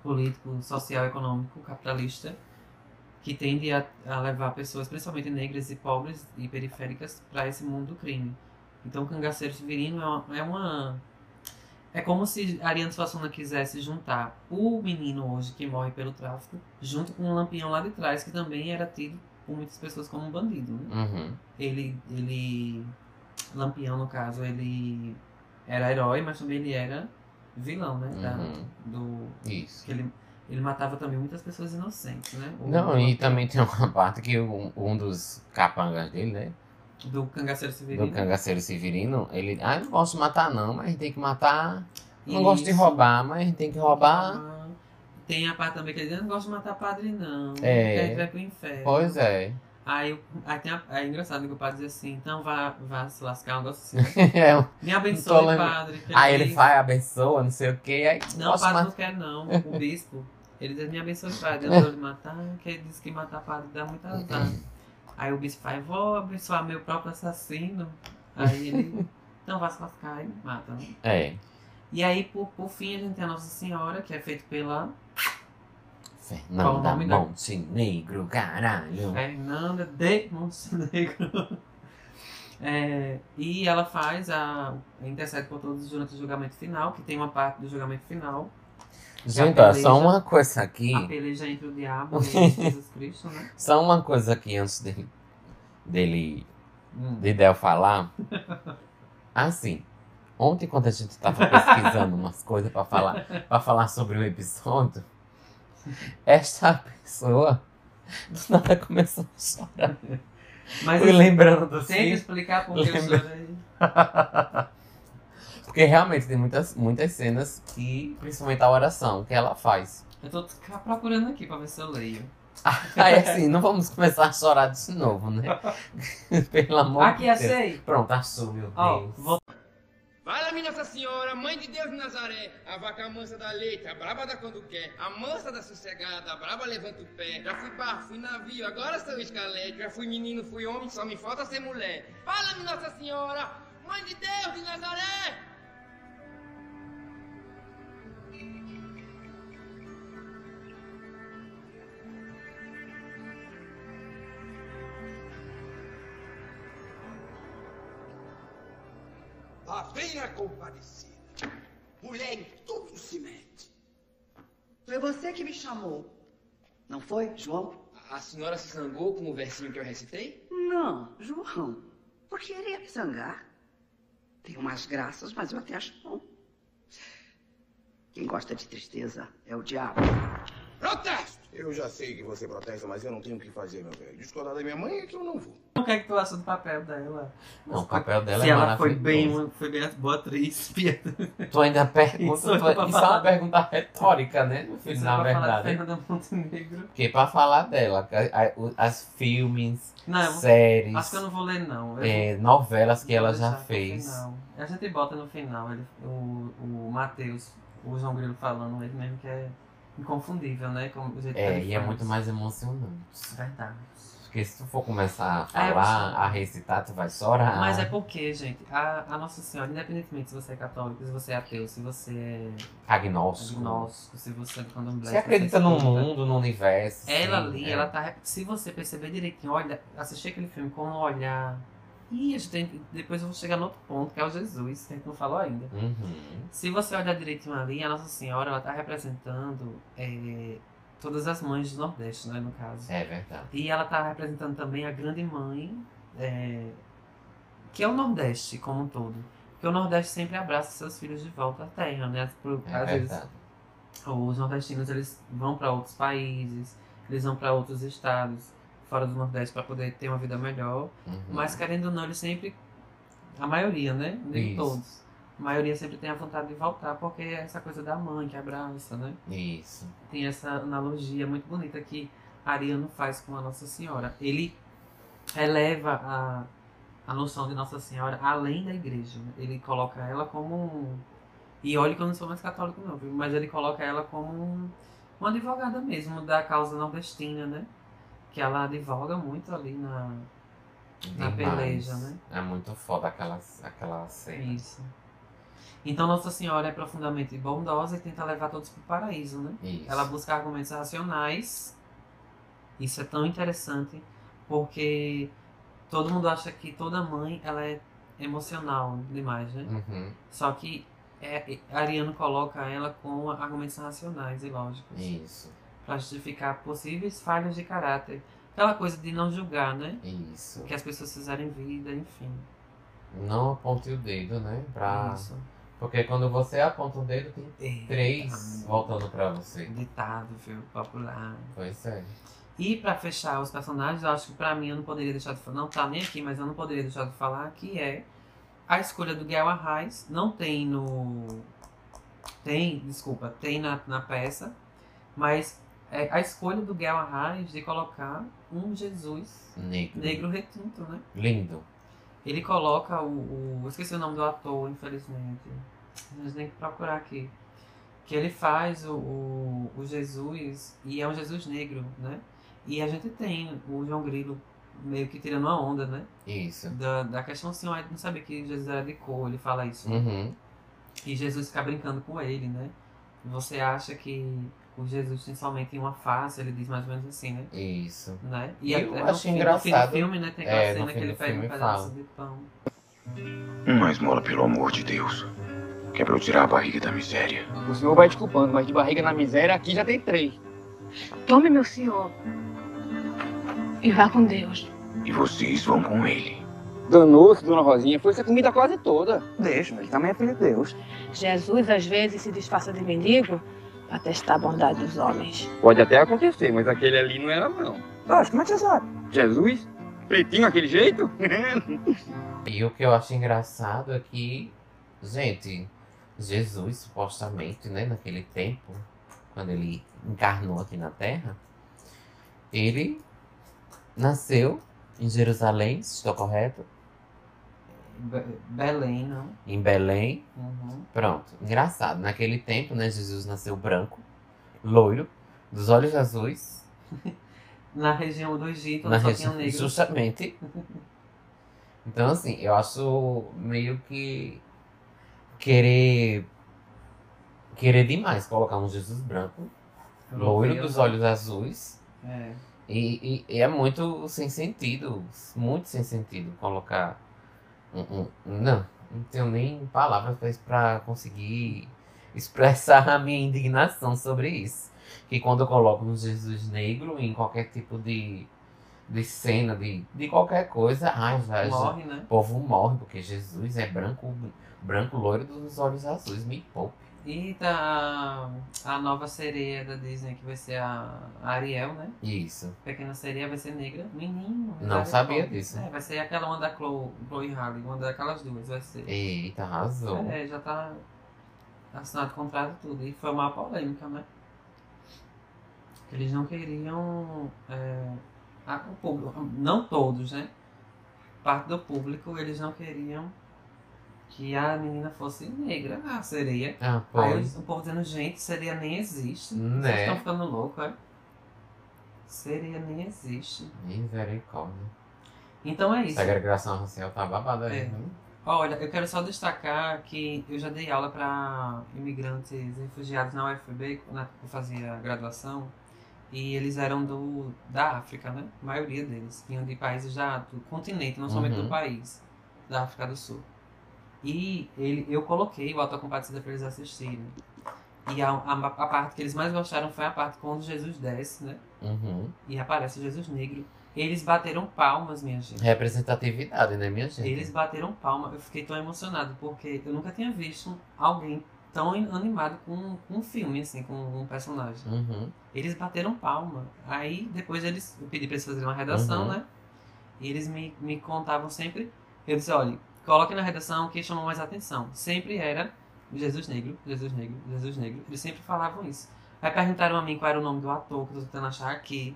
político, social, econômico, capitalista, que tende a, a levar pessoas, principalmente negras e pobres e periféricas, para esse mundo do crime. Então, cangaceiro severino é uma, é uma. É como se Ariano Suassuna quisesse juntar o menino hoje que morre pelo tráfico, junto com o Lampião lá de trás, que também era tido por muitas pessoas como um bandido. Né? Uhum. ele, ele Lampião no caso, ele era herói, mas também ele era vilão, né? da- Uhum. do, Isso. que ele, ele matava também muitas pessoas inocentes, né? O- Não, o e também tem uma parte que um, um dos capangas dele, né? Do cangaceiro Do severino. cangaceiro severino, ele. Ah, eu não gosto de matar, não, mas tem que matar. Não gosto de Isso. roubar, mas a gente tem que roubar. Tem a parte também que ele diz, eu não gosto de matar padre, não. É. Que aí vai pro inferno. Pois é. Aí, aí tem a, é engraçado que o padre diz assim, então vá, vá se lascar, um negócio assim. É, Me abençoe, padre. Aí ele faz, abençoa, não sei o que. Aí Não, o padre não quer não. O bispo, ele diz, me abençoe, padre. Eu de matar, que ele diz que matar padre dá muito azar. Aí o bispo faz, vou abençoar meu próprio assassino. Aí ele, então vai se lascar e mata. Né? É. E aí, por, por fim, a gente tem a Nossa Senhora, que é feito pela Fernanda nome da- Montenegro, caralho. Fernanda de Montenegro. É, e ela faz a. intercede por todos durante o julgamento final, que tem uma parte do julgamento final. Gente, ó, só uma coisa aqui. A peleja entre o diabo e Jesus Cristo, né? Só uma coisa aqui antes dele. dele. Hum. de Del falar. Assim. Ontem, quando a gente tava pesquisando umas coisas pra falar, pra falar sobre o episódio, esta pessoa do nada começou a chorar. Mas Fui assim, lembrando do Tem que explicar porque eu Lembra- chorei. Porque realmente tem muitas, muitas cenas que, principalmente a oração, que ela faz. Eu tô procurando aqui pra ver se eu leio. Aí assim, não vamos começar a chorar de novo, né? Pelo amor Aqui, de Deus. achei! Pronto, achou, meu Ó, Deus. vou... Fala-me Nossa Senhora, Mãe de Deus de Nazaré, a vaca mansa da leite, a braba da quando quer, a mansa da sossegada, a braba levanta o pé. Já fui barco, fui navio, agora sou escalete, já fui menino, fui homem, só me falta ser mulher. Fala-me Nossa Senhora, Mãe de Deus de Nazaré! Lá vem a compadecida. Mulher em tudo se mete. Foi você que me chamou. Não foi, João? A senhora se zangou com o versinho que eu recitei? Não, João. Por que iria me zangar? Tem umas graças, mas eu até acho bom. Quem gosta de tristeza é o diabo. Protesto! Eu já sei que você protesta, mas eu não tenho o que fazer, meu velho. Discordar da minha mãe é que eu não vou. O que é que tu acha do papel dela? Não, o papel dela Se é ela foi bem, foi bem boa atriz. Tu ainda pergunta. Isso tu- é isso é falar. uma pergunta retórica, né, meu filho? Isso Na é pra falar de verdade. Fernanda Montenegro. Porque pra falar dela, as filmes, Não, séries, acho que eu não vou ler, não. É, novelas que ela já fez. A gente bota no final ele, o, o Matheus, o João Grilo falando, ele mesmo que é inconfundível, né? Com o jeito É, e é muito mais emocionante. Verdade. Porque se tu for começar a É, falar, a recitar, tu vai chorar. Mas é porque, gente, a, a Nossa Senhora, independentemente se você é católico, se você é ateu, se você é agnóstico. agnóstico, se você é do candomblé, Você acredita é no espírita, mundo, no universo. Ela sim, ali, é. ela tá. Se você perceber direitinho, olha, assistir aquele filme com um olhar. Ih, a gente tem, depois eu vou chegar no outro ponto, que é o Jesus, que a gente não falou ainda. Uhum. Se você olhar direitinho ali, a Nossa Senhora, ela tá representando é, todas as mães do Nordeste, né, no caso. É verdade. E ela tá representando também a grande mãe, é, que é o Nordeste como um todo. Porque o Nordeste sempre abraça seus filhos de volta à terra, né? Por- É às vezes verdade. os nordestinos eles vão para outros países, eles vão para outros estados fora do Nordeste para poder ter uma vida melhor. Uhum. Mas querendo ou não, eles sempre. A maioria, né? Nem todos. A maioria sempre tem a vontade de voltar, porque é essa coisa da mãe que abraça, né? Isso. Tem essa analogia muito bonita que Ariano faz com a Nossa Senhora. Ele eleva a, a noção de Nossa Senhora além da igreja. né? Ele coloca ela como um. E olha que eu não sou mais católico, não, viu? mas ele coloca ela como um, uma advogada mesmo da causa nordestina, né? Que ela advoga muito ali na, na peleja, né? É muito foda aquela, aquela cena. Isso. Então Nossa Senhora é profundamente bondosa e tenta levar todos para o paraíso, né? Isso. Ela busca argumentos racionais. Isso é tão interessante porque todo mundo acha que toda mãe ela é emocional demais, né? Uhum. Só que é, Ariano coloca ela com argumentos racionais e lógicos Isso. Para justificar possíveis falhas de caráter. Aquela coisa de não julgar, né? Isso. Que as pessoas fizerem em vida, enfim. Não aponte o dedo, né? Pra... Isso. Porque quando você aponta o dedo, tem Eita, três voltando pra você. Ditado, viu? Popular. Pois é. E pra fechar os personagens, eu acho que pra mim eu não poderia deixar de falar, não tá nem aqui, mas eu não poderia deixar de falar que é a escolha do Gael Arraes. Não tem no. Tem, desculpa, tem na, na peça, mas é a escolha do Gael Arraes de colocar um Jesus Negro. negro retinto, né? Lindo. Ele coloca o, o. Esqueci o nome do ator, infelizmente. A gente tem que procurar aqui. Que ele faz o, o, o Jesus e é um Jesus negro, né? E a gente tem o João Grilo meio que tirando uma onda, né? Isso. Da, da questão assim, ah, não sabia que Jesus era de cor, ele fala isso. Uhum. E Jesus fica brincando com ele, né? Você acha que o Jesus tem somente uma face, ele diz mais ou menos assim, né? Isso. né? E Eu até acho no fim, no fim engraçado. do filme, né? Tem aquela É, cena que ele pega um filme pedaço fala. de pão. Uma esmola, pelo amor de Deus. Que é pra eu tirar a barriga da miséria. O senhor vai desculpando, mas de barriga na miséria aqui já tem três. Tome, meu senhor. E vá com Deus. E vocês vão com ele. Danou-se, dona Rosinha, foi essa comida quase toda. Deixa, ele também é filho de Deus. Jesus às vezes se disfarça de mendigo para testar a bondade dos homens. Pode até acontecer, mas aquele ali não era não. Acho, como é que você sabe? Jesus? Pretinho aquele jeito? E o que eu acho engraçado é que, gente, Jesus, supostamente, né, naquele tempo, quando ele encarnou aqui na Terra, ele nasceu em Jerusalém, se estou correto, Be- Belém, não? em Belém. Uhum. Pronto. Engraçado, naquele tempo, né, Jesus nasceu branco, loiro, dos olhos azuis, Na região do Egito, na só região, tinha justamente. Então, assim, eu acho meio que querer querer demais colocar um Jesus branco, loiro dos olhos azuis. É. E, e- e é muito sem sentido, muito sem sentido colocar não, não tenho nem palavras pra conseguir expressar a minha indignação sobre isso. Que quando eu coloco um Jesus negro em qualquer tipo de, de cena, de, de qualquer coisa, ai, já, já- Morre, né? o povo morre, porque Jesus é branco, branco loiro dos olhos azuis, me poupe. E tá a, nova sereia da Disney, que vai ser a a Ariel, né? Isso. Pequena sereia vai ser negra. Menino. Não sabia disso. É, vai ser aquela uma da Chloe, Chloe Harley, uma daquelas duas, vai ser. Eita, arrasou. É, já tá assinado o contrato e tudo. E foi uma polêmica, né? Eles não queriam. é, a- o público, não todos, né? Parte do público, eles não queriam que a menina fosse negra, a sereia. Ah, Aí o povo dizendo, gente, sereia nem existe. Né? Vocês estão ficando loucos, é? Sereia nem existe. Misericórdia. Então é isso. Segregação racial tá babada aí, É. né? Olha, eu quero só destacar que eu já dei aula para imigrantes refugiados na UFB, na época que eu fazia graduação, e eles eram do, da África, né? A maioria deles. Vinham de países já do continente, não somente Uhum. do país, da África do Sul. E ele, eu coloquei o Compadecida para eles assistirem. E a, a, a parte que eles mais gostaram foi a parte quando Jesus desce, né? Uhum. E aparece Jesus negro. Eles bateram palmas, minha gente. Representatividade, né, minha gente? Eles bateram palma. Eu fiquei tão emocionado porque eu nunca tinha visto alguém tão animado com, com um filme, assim, com um personagem. Uhum. Eles bateram palma. Aí depois eles. Eu pedi pra eles fazerem uma redação, Uhum. né? E eles me, me contavam sempre. Eu disse: olha, coloque na redação o que chamou mais atenção. Sempre era Jesus Negro, Jesus Negro, Jesus Negro. Eles sempre falavam isso. Aí perguntaram a mim qual era o nome do ator, que eu tô tentando achar aqui.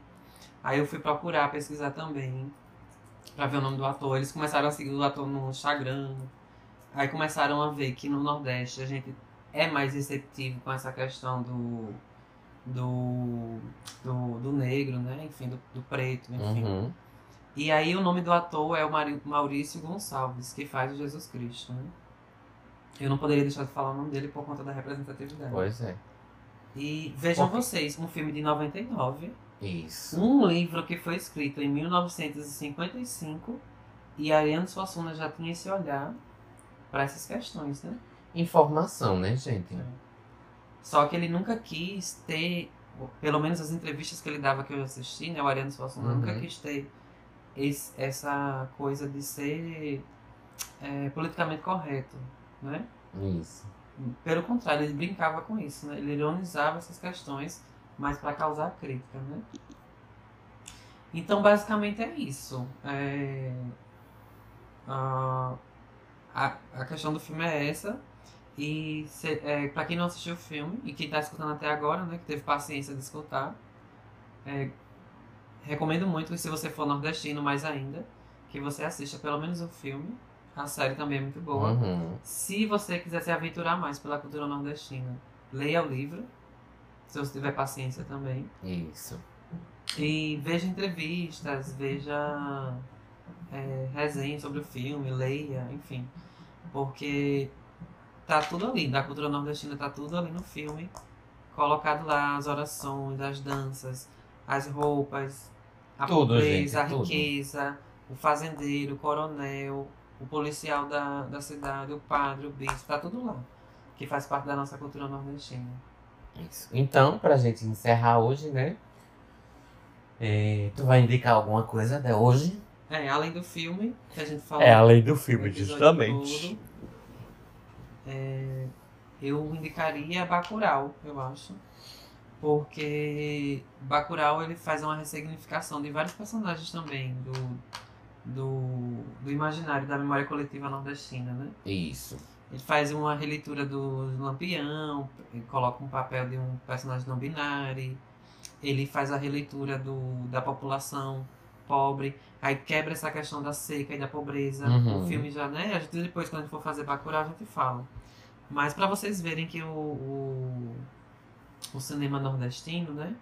Aí eu fui procurar, pesquisar também, pra ver o nome do ator. Eles começaram a seguir o ator no Instagram. Aí começaram a ver que no Nordeste a gente é mais receptivo com essa questão do. do. do, do negro, né? Enfim, do, do preto, enfim. Uhum. E aí o nome do ator é o Maurício Gonçalves, que faz o Jesus Cristo, né? Eu não poderia deixar de falar o nome dele por conta da representatividade. Pois é. E vejam Porque- vocês, um filme de 99, Isso. um livro que foi escrito em 1955 e Ariano Suassuna já tinha esse olhar para essas questões, né? Informação, né, gente? Só que ele nunca quis ter, pelo menos as entrevistas que ele dava que eu assisti, né? O Ariano Suassuna Uhum. nunca quis ter esse- essa coisa de ser é, politicamente correto, né? Isso. Pelo contrário, ele brincava com isso, né? Ele ironizava essas questões, mas para causar crítica, né? Então, basicamente é isso. É, a, a, a questão do filme é essa. E é, para quem não assistiu o filme e quem está escutando até agora, né, que teve paciência de escutar, é, recomendo muito se você for nordestino mais ainda, que você assista pelo menos o filme. A série também é muito boa. Uhum. Se você quiser se aventurar mais pela cultura nordestina, leia o livro. Se você tiver paciência também. Isso. E veja entrevistas, veja é, resenhas sobre o filme, leia, enfim. Porque tá tudo ali, da cultura nordestina tá tudo ali no filme. Colocado lá as orações, as danças, as roupas, a Tudo, pobreza, a gente, tudo. riqueza, o fazendeiro, o coronel, o policial da, da cidade, o padre, o bispo, tá tudo lá. Que faz parte da nossa cultura nordestina. Isso. Então, pra gente encerrar hoje, né? é, tu vai indicar alguma coisa de hoje? É, além do filme que a gente falou. É, além do filme, justamente. é, eu indicaria Bacurau, eu acho. Porque Bacurau ele faz uma ressignificação de vários personagens também do, do, do imaginário da memória coletiva nordestina, né? Isso. Ele faz uma releitura do Lampião, ele coloca um papel de um personagem não binário, ele faz a releitura do, da população pobre, aí quebra essa questão da seca e da pobreza. Uhum. O filme já, né? A gente, depois, quando a gente for fazer Bacurau, a gente fala. Mas para vocês verem que o, o, o cinema nordestino, né?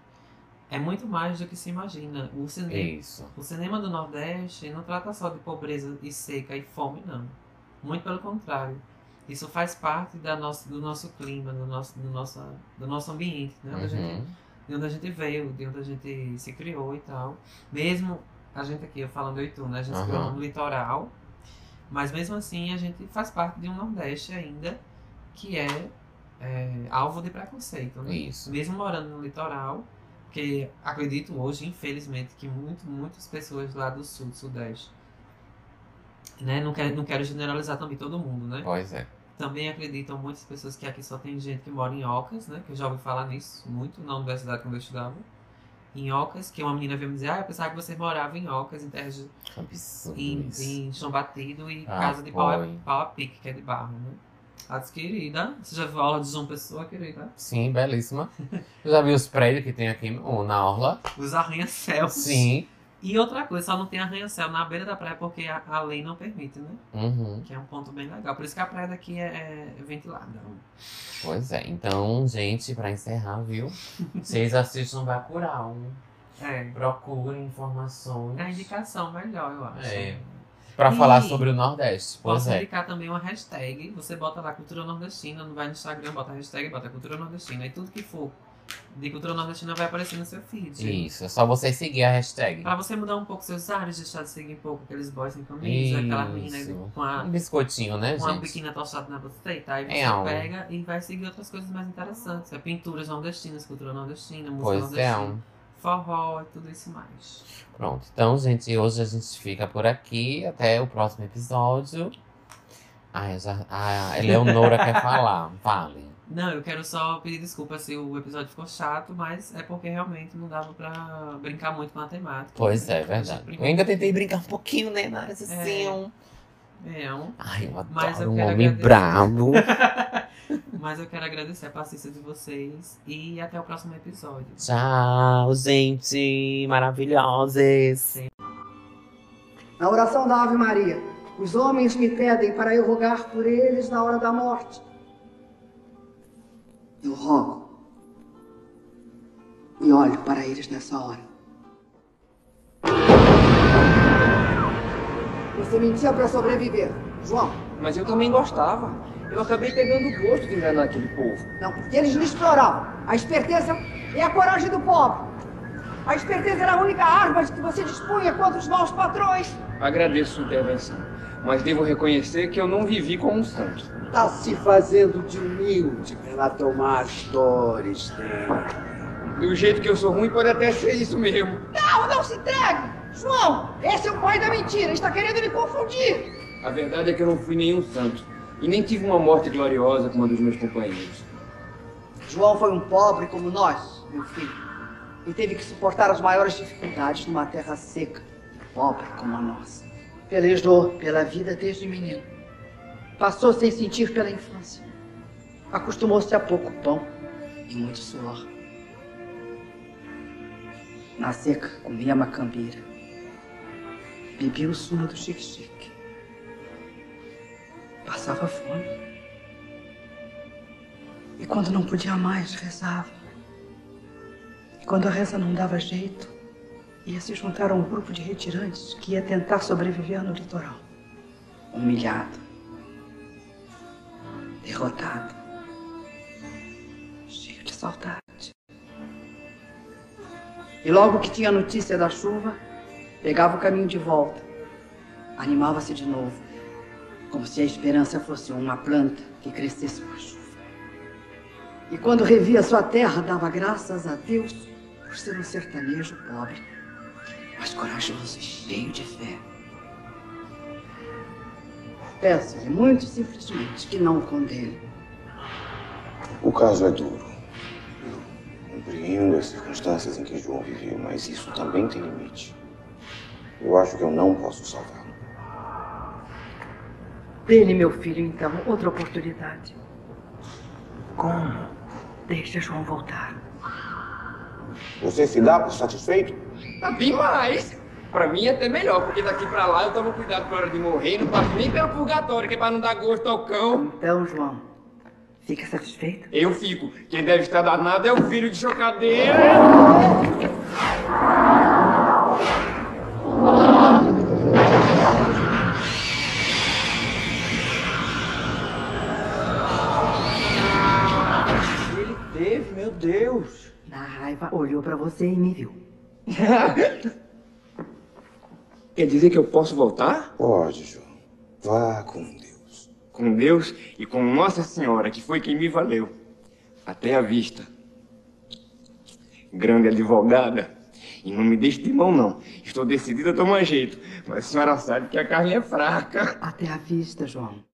É muito mais do que se imagina. O cinema, Isso. o cinema do Nordeste não trata só de pobreza e seca e fome, não. Muito pelo contrário. Isso faz parte da nossa, do nosso clima, do nosso, do nosso, do nosso ambiente, né? A gente, Uhum. de onde a gente veio, de onde a gente se criou e tal. Mesmo a gente aqui, eu falando eu e tu, né? A gente se criou no litoral. Mas mesmo assim a gente faz parte de um Nordeste ainda que é, é, alvo de preconceito, né? Isso. Mesmo morando no litoral, porque acredito hoje, infelizmente, que muito, muitas pessoas lá do sul, do sudeste, né? Não quero, não quero generalizar também todo mundo, né? Pois é. Também acreditam muitas pessoas que aqui só tem gente que mora em Ocas, né? Que eu já ouvi falar nisso muito na universidade quando eu estudava. Em Ocas, que uma menina veio me dizer, ah, eu pensava que você morava em Ocas, em terras de, Absurdo em, em chão batido e Ah, casa de pau, a- pau a pique, que é de barro, né? Querida, você já viu a aula de João Pessoa, querida? Sim, belíssima. Eu já vi os prédios que tem aqui ou na Orla. Os arranha-céus. Sim. E outra coisa, só não tem arranha-céu na beira da praia porque a, a lei não permite, né? Uhum. Que é um ponto bem legal. Por isso que a praia daqui é, é ventilada. Pois é. Então, gente, pra encerrar, viu? Vocês assistam Bacurau. É. Procurem informações. É a indicação melhor, eu acho. É. Pra E falar sobre o Nordeste. Pois Posso é. indicar também uma hashtag. Você bota lá Cultura Nordestina, não vai no Instagram, bota a hashtag, bota Cultura Nordestina. E tudo que for de Cultura Nordestina vai aparecer no seu feed. Isso, é só você seguir a hashtag. Pra você mudar um pouco seus ares, deixar de seguir um pouco aqueles boys em camisa, aquela menina com a Um biscoitinho, né, com a gente? biquíni atochada na buceta, aí você É, um. pega e vai seguir outras coisas mais interessantes. É pinturas nordestinas, cultura nordestina, música Pois é. nordestina, um. Forró e tudo isso mais. Pronto. Então, gente, hoje a gente fica por aqui. Até o próximo episódio. Ai, já, a Eleonora quer falar. Fale. Não, eu quero só pedir desculpa se o episódio ficou chato, mas é porque realmente não dava pra brincar muito com a temática. Pois né? é, verdade. Eu ainda tentei brincar um pouquinho, né? Mas assim. É. um- É, um... Ai, eu Mas adoro eu um homem agradecer. bravo. Mas eu quero agradecer a paciência de vocês e até o próximo episódio. Tchau, gente. Maravilhosas. Na oração da Ave Maria, os homens me pedem para eu rogar por eles na hora da morte. Eu rogo e olho para eles nessa hora. Você mentia para sobreviver, João. Mas eu também gostava. Eu acabei pegando gosto de enganar aquele povo. Não, porque eles me exploravam. A esperteza é a coragem do pobre. A esperteza era a única arma de que você dispunha contra os maus patrões. Agradeço sua intervenção. Mas devo reconhecer que eu não vivi como um santo. Tá se fazendo de humilde pela tomar dores dele. Do jeito que eu sou ruim, pode até ser isso mesmo. Não, não se entregue! João, esse é o pai da mentira. Está querendo me confundir. A verdade é que eu não fui nenhum santo. E nem tive uma morte gloriosa como a dos meus companheiros. João foi um pobre como nós, meu filho. E teve que suportar as maiores dificuldades numa terra seca, pobre como a nossa. Pelejou pela vida desde menino. Passou sem sentir pela infância. Acostumou-se a pouco pão e muito suor. Na seca, comia macambira. Bebia o sumo do chique-chique. Passava fome. E quando não podia mais, rezava. E quando a reza não dava jeito, ia se juntar a um grupo de retirantes que ia tentar sobreviver no litoral. Humilhado. Derrotado. Cheio de saudade. E logo que tinha notícia da chuva, pegava o caminho de volta. Animava-se de novo, como se a esperança fosse uma planta que crescesse a chuva. E quando revia sua terra, dava graças a Deus por ser um sertanejo pobre, mas corajoso e cheio de fé. Peço-lhe muito simplesmente que não o condene. O caso é duro. Eu compreendo as circunstâncias em que João viveu, mas isso também tem limite. Eu acho que eu não posso salvá-lo. Dê-lhe, meu filho, então, outra oportunidade. Como? Deixa João voltar. Você se dá por satisfeito? Tá bem mais. Pra mim é até melhor, porque daqui pra lá eu tomo cuidado pra hora de morrer não passo nem pelo purgatório, que é pra não dar gosto ao cão. Então, João, fica satisfeito? Eu fico. Quem deve estar danado é o filho de chocadeira. Deus. Na raiva, olhou pra você e me viu. Quer dizer que eu posso voltar? Pode, João. Vá com Deus. Com Deus e com Nossa Senhora, que foi quem me valeu. Até a vista. Grande advogada. E não me deixe de mão, não. Estou decidida a tomar jeito. Mas a senhora sabe que a carne é fraca. Até a vista, João.